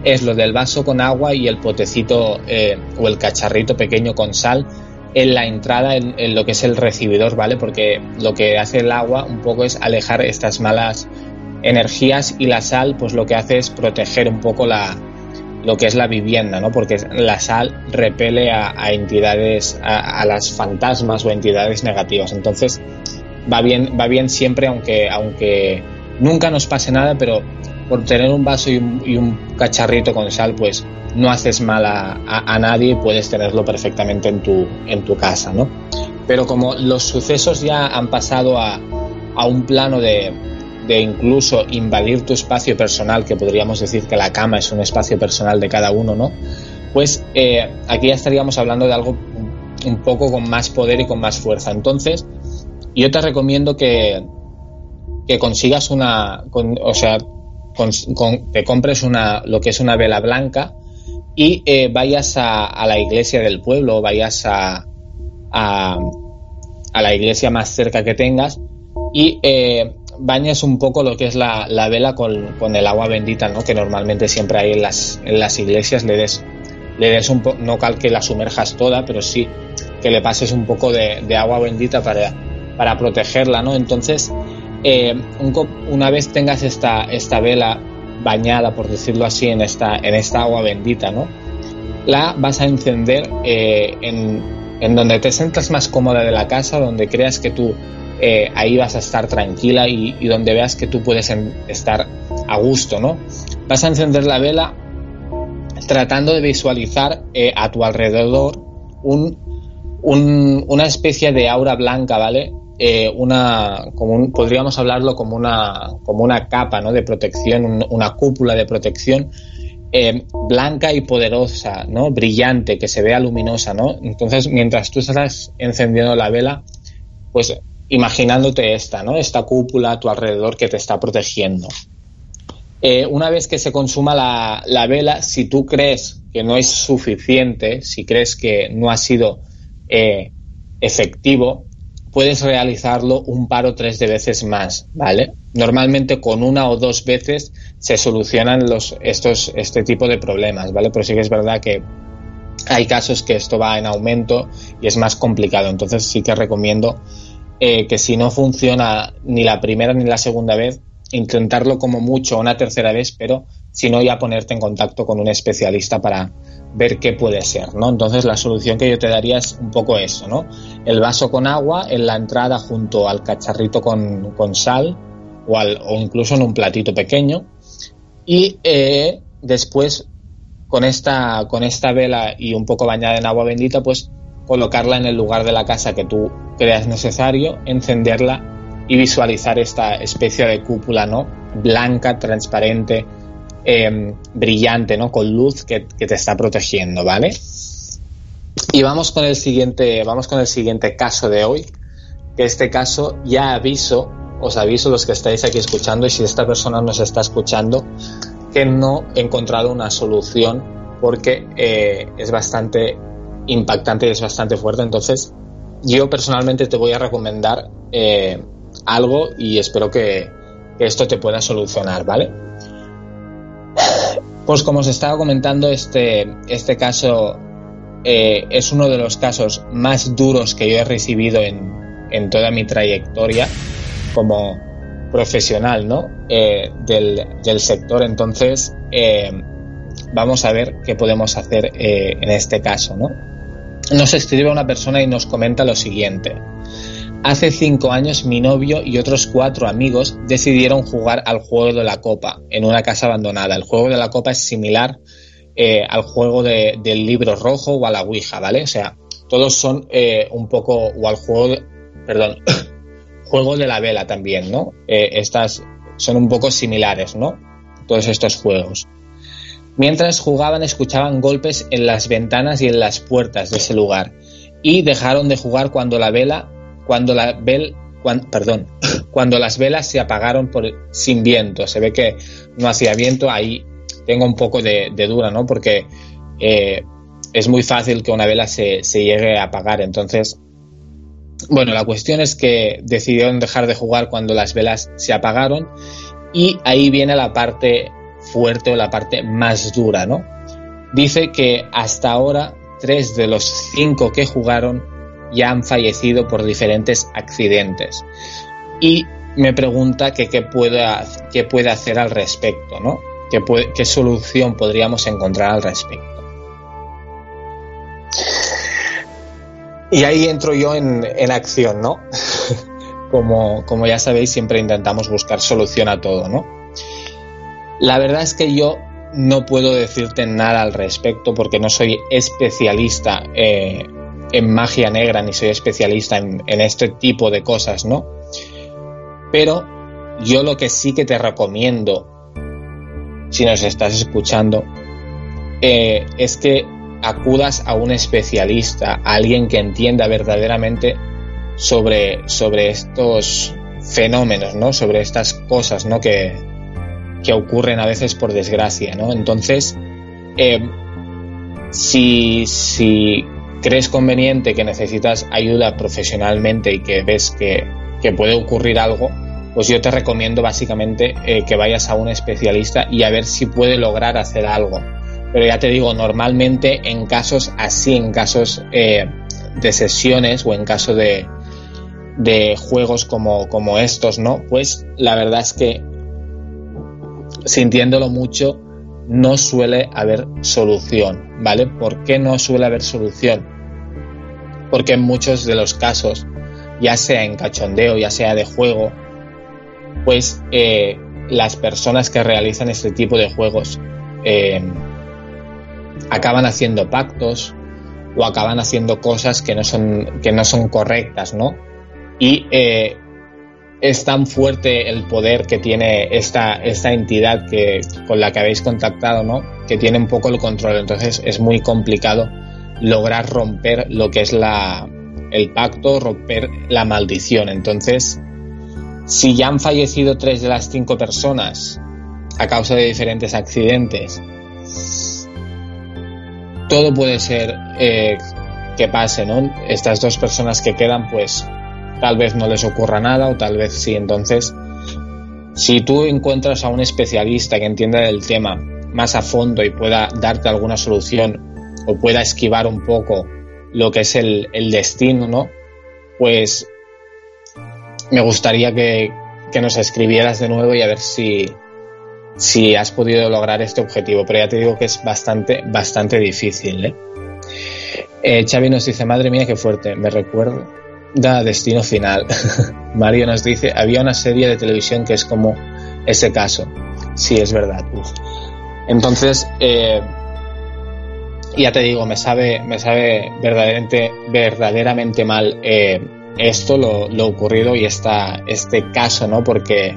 es lo del vaso con agua y el potecito eh, o el cacharrito pequeño con sal en la entrada en, lo que es el recibidor, ¿vale? Porque lo que hace el agua un poco es alejar estas malas energías y la sal pues lo que hace es proteger un poco la, lo que es la vivienda, ¿no? Porque la sal repele a, entidades, a, las fantasmas o entidades negativas. Entonces, va bien, va bien siempre, aunque, aunque nunca nos pase nada, pero por tener un vaso y un, cacharrito con sal, pues no haces mal a, nadie y puedes tenerlo perfectamente en tu, en tu casa, ¿no? Pero como los sucesos ya han pasado a, a un plano de, de incluso invadir tu espacio personal, que podríamos decir que la cama es un espacio personal de cada uno, ¿no? Pues eh, aquí ya estaríamos hablando de algo un poco con más poder y con más fuerza. Entonces, yo te recomiendo que, que consigas una, o sea, te compres una, lo que es una vela blanca y eh, vayas a, la iglesia del pueblo, vayas a, a, la iglesia más cerca que tengas y eh, bañes un poco lo que es la, vela con, el agua bendita, ¿no? Que normalmente siempre hay en las, en las iglesias, le des, le des un poco, no cal que la sumerjas toda, pero sí que le pases un poco de, agua bendita para, para protegerla, ¿no? Entonces, eh, una vez tengas esta, esta vela bañada, por decirlo así, en esta, en esta agua bendita, ¿no? La vas a encender eh, en, en donde te sientas más cómoda de la casa, donde creas que tú eh, ahí vas a estar tranquila y, donde veas que tú puedes estar a gusto, ¿no? Vas a encender la vela tratando de visualizar eh, a tu alrededor una especie de aura blanca, ¿vale? Eh, una, como podríamos hablarlo como una, como una capa ¿no? de protección, una cúpula de protección blanca y poderosa, ¿no? brillante, que se vea luminosa. ¿no? Entonces, mientras tú estás encendiendo la vela, pues imaginándote esta, ¿no? Esta cúpula a tu alrededor que te está protegiendo. Eh, una vez que se consuma la, vela, si tú crees que no es suficiente, si crees que no ha sido eh, efectivo, puedes realizarlo un par o tres de veces más, ¿vale? Normalmente con una o dos veces se solucionan los, estos, este tipo de problemas, ¿vale? Pero sí que es verdad que hay casos que esto va en aumento y es más complicado. Entonces sí que recomiendo eh, que si no funciona ni la primera ni la segunda vez, intentarlo como mucho una tercera vez, pero si no ya ponerte en contacto con un especialista para ver qué puede ser, ¿no? Entonces la solución que yo te daría es un poco eso, ¿no? El vaso con agua en la entrada junto al cacharrito con, sal o, o, incluso en un platito pequeño y eh, después con esta, con esta vela y un poco bañada en agua bendita, pues colocarla en el lugar de la casa que tú creas necesario, encenderla y visualizar esta especie de cúpula, ¿no? Blanca, transparente, em, brillante, ¿no? Con luz que, te está protegiendo, ¿vale? Y vamos con el siguiente, vamos con el siguiente caso de hoy, que este caso ya aviso, os aviso los que estáis aquí escuchando y si esta persona nos está escuchando, que no he encontrado una solución porque eh, es bastante impactante y es bastante fuerte. Entonces, yo personalmente te voy a recomendar eh, algo y espero que, esto te pueda solucionar, ¿vale? Pues como os estaba comentando, este, este caso eh, es uno de los casos más duros que yo he recibido en, en toda mi trayectoria como profesional ¿no? Eh, del, del, sector. Entonces, vamos a ver qué podemos hacer en este caso. ¿no? nos escribe una persona y nos comenta lo siguiente. Hace cinco años mi novio y otros cuatro amigos decidieron jugar al juego de la copa en una casa abandonada. El juego de la copa es similar eh, al juego del libro rojo o a la Ouija, ¿vale? O sea, todos son eh, un poco, o al juego, perdón, juego de la vela también, ¿no? Eh, estas son un poco similares, ¿no? Todos estos juegos. Mientras jugaban escuchaban golpes en las ventanas y en las puertas de ese lugar y dejaron de jugar cuando la vela, cuando la vel, perdón, cuando las velas se apagaron por, sin viento. Se ve que no hacía viento, ahí tengo un poco de, dura, ¿no? Porque eh, es muy fácil que una vela se, llegue a apagar. Entonces, bueno, la cuestión es que decidieron dejar de jugar cuando las velas se apagaron y ahí viene la parte fuerte o la parte más dura, ¿no? Dice que hasta ahora tres de los cinco que jugaron ya han fallecido por diferentes accidentes. Y me pregunta que qué qué puede hacer al respecto, ¿no? ¿Qué, ¿Qué solución podríamos encontrar al respecto? Y ahí entro yo en, en acción, ¿no? como, como ya sabéis, siempre intentamos buscar solución a todo, ¿no? La verdad es que yo no puedo decirte nada al respecto porque no soy especialista eh, en magia negra ni soy especialista en, este tipo de cosas, ¿no? Pero yo lo que sí que te recomiendo, si nos estás escuchando, eh, es que acudas a un especialista, a alguien que entienda verdaderamente sobre, sobre estos fenómenos, ¿no? Sobre estas cosas, ¿no? Que, que ocurren a veces por desgracia, ¿no? Entonces, eh, si, si, crees conveniente que necesitas ayuda profesionalmente y que ves que, puede ocurrir algo, pues yo te recomiendo básicamente eh, que vayas a un especialista y a ver si puede lograr hacer algo. Pero ya te digo, normalmente en casos así, en casos eh, de sesiones o en caso de, juegos como, como estos, ¿no? Pues la verdad es que sintiéndolo mucho, no suele haber solución, ¿vale? ¿Por qué no suele haber solución? Porque en muchos de los casos, ya sea en cachondeo, ya sea de juego, pues eh, las personas que realizan este tipo de juegos eh, acaban haciendo pactos o acaban haciendo cosas que no son, que no son correctas, ¿no? Y eh, es tan fuerte el poder que tiene esta, esta entidad que, con la que habéis contactado, ¿no? Que tiene un poco el control. Entonces es muy complicado lograr romper lo que es la, el pacto, romper la maldición. Entonces, si ya han fallecido tres de las cinco personas a causa de diferentes accidentes, todo puede ser eh, que pase, ¿no? Estas dos personas que quedan, pues tal vez no les ocurra nada o tal vez sí. Entonces, si tú encuentras a un especialista que entienda del tema más a fondo y pueda darte alguna solución o pueda esquivar un poco lo que es el, destino, ¿no? Pues me gustaría que, nos escribieras de nuevo y a ver si, si has podido lograr este objetivo. Pero ya te digo que es bastante, bastante difícil, ¿eh? eh Xavi nos dice, madre mía, qué fuerte, me recuerdo da destino final. Mario nos dice, había una serie de televisión que es como ese caso. Sí, es verdad. Entonces, eh, ya te digo, me sabe, me sabe verdaderamente, verdaderamente mal eh, esto, lo, lo, ocurrido y esta, este caso, ¿no? Porque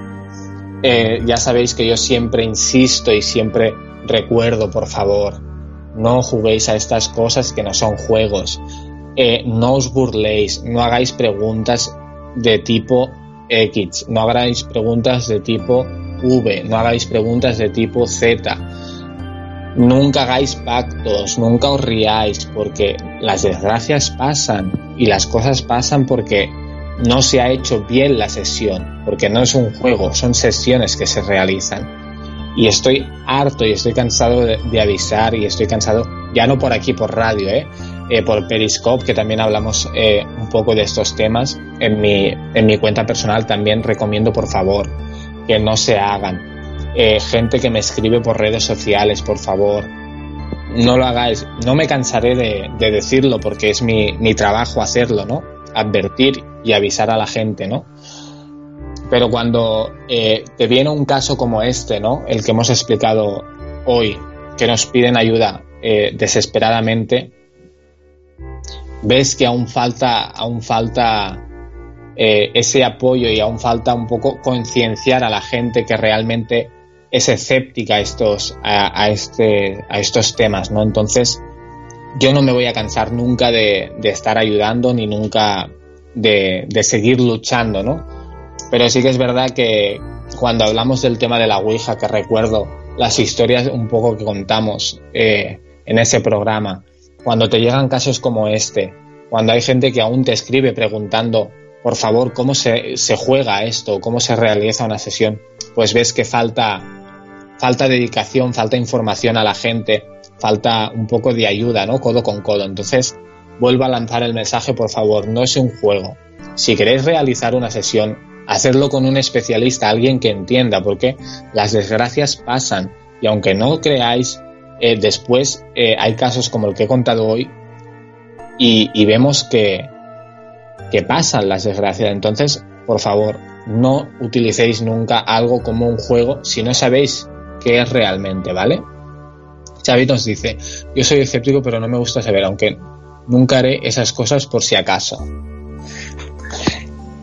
eh, ya sabéis que yo siempre insisto y siempre recuerdo, por favor, no juguéis a estas cosas que no son juegos. Eh, no os burléis, no hagáis preguntas de tipo X, no hagáis preguntas de tipo V, no hagáis preguntas de tipo Z. Nunca hagáis pactos, nunca os riáis, porque las desgracias pasan y las cosas pasan porque no se ha hecho bien la sesión, porque no es un juego, son sesiones que se realizan. Y estoy harto y estoy cansado de, avisar y estoy cansado, ya no por aquí por radio, ¿eh? Eh, por Periscope, que también hablamos eh, un poco de estos temas. En mi, en mi cuenta personal también recomiendo, por favor, que no se hagan. Eh, gente que me escribe por redes sociales, por favor, no lo hagáis. No me cansaré de, de decirlo porque es mi, trabajo hacerlo, ¿no? Advertir y avisar a la gente, ¿no? Pero cuando te viene un caso como este, ¿no? El que hemos explicado hoy, que nos piden ayuda desesperadamente, ves que aún falta, aún falta eh, ese apoyo y aún falta un poco concienciar a la gente que realmente es escéptica a estos, a, este, a estos temas, ¿no? Entonces, yo no me voy a cansar nunca de, estar ayudando ni nunca de, de, seguir luchando, ¿no? Pero sí que es verdad que cuando hablamos del tema de la Ouija, que recuerdo las historias un poco que contamos eh, en ese programa, cuando te llegan casos como este, cuando hay gente que aún te escribe preguntando, por favor, ¿cómo se, se juega esto? ¿Cómo se realiza una sesión? Pues ves que falta, falta dedicación, falta información a la gente, falta un poco de ayuda, ¿no? Codo con codo. Entonces, vuelvo a lanzar el mensaje, por favor, no es un juego. Si queréis realizar una sesión, hacerlo con un especialista, alguien que entienda, porque las desgracias pasan y aunque no creáis, eh, después eh, hay casos como el que he contado hoy y, vemos que, que pasan las desgracias. Entonces, por favor, no utilicéis nunca algo como un juego si no sabéis qué es realmente, ¿vale? Xavi nos dice, yo soy escéptico pero no me gusta saber, aunque nunca haré esas cosas por si acaso.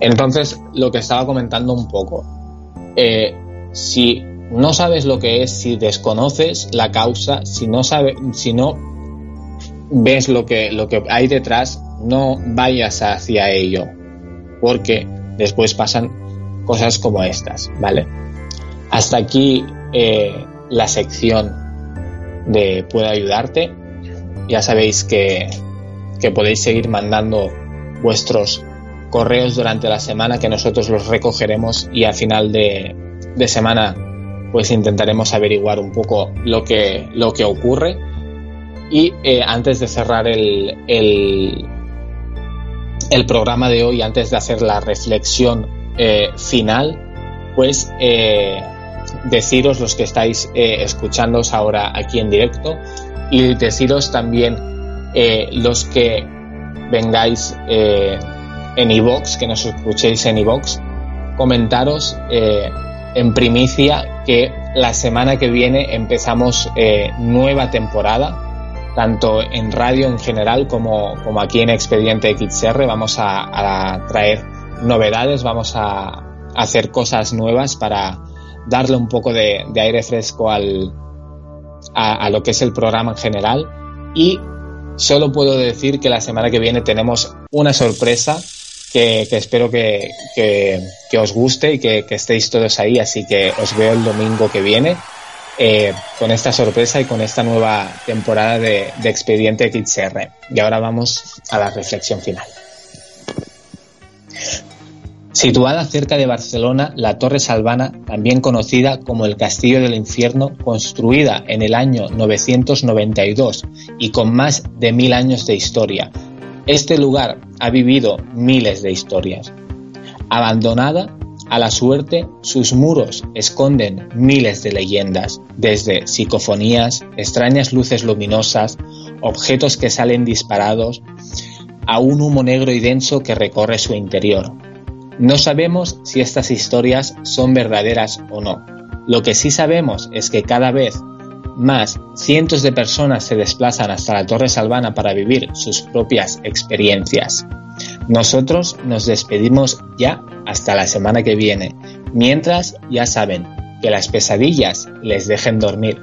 Entonces, lo que estaba comentando un poco, eh, si no sabes lo que es, si desconoces la causa, si no sabes, si no ves lo que, lo que hay detrás, no vayas hacia ello, porque después pasan cosas como estas, ¿vale? Hasta aquí eh, la sección de Puedo ayudarte. Ya sabéis que, que podéis seguir mandando vuestros correos durante la semana que nosotros los recogeremos y a final de, de semana pues intentaremos averiguar un poco lo que, lo que ocurre. Y eh, antes de cerrar el, el, el, programa de hoy, antes de hacer la reflexión eh, final, pues deciros los que estáis escuchándoos ahora aquí en directo y deciros también los que vengáis en iVox, que nos escuchéis en iVox, comentaros eh, en primicia que la semana que viene empezamos eh, nueva temporada, tanto en radio en general como, como aquí en Expediente XR. Vamos a, traer novedades, vamos a, hacer cosas nuevas para darle un poco de, aire fresco al, a, lo que es el programa en general. Y solo puedo decir que la semana que viene tenemos una sorpresa que, espero que, os guste y que, estéis todos ahí. Así que os veo el domingo que viene eh, con esta sorpresa y con esta nueva temporada de, de Expediente XR. Y ahora vamos a la reflexión final. Situada cerca de Barcelona, la Torre Salvana, también conocida como el Castillo del Infierno, construida en el año 992 y con más de mil años de historia, este lugar ha vivido miles de historias. Abandonada a la suerte, sus muros esconden miles de leyendas, desde psicofonías, extrañas luces luminosas, objetos que salen disparados, a un humo negro y denso que recorre su interior. No sabemos si estas historias son verdaderas o no. Lo que sí sabemos es que cada vez más cientos de personas se desplazan hasta la Torre Salvana para vivir sus propias experiencias. Nosotros nos despedimos ya hasta la semana que viene, mientras ya saben que las pesadillas les dejen dormir.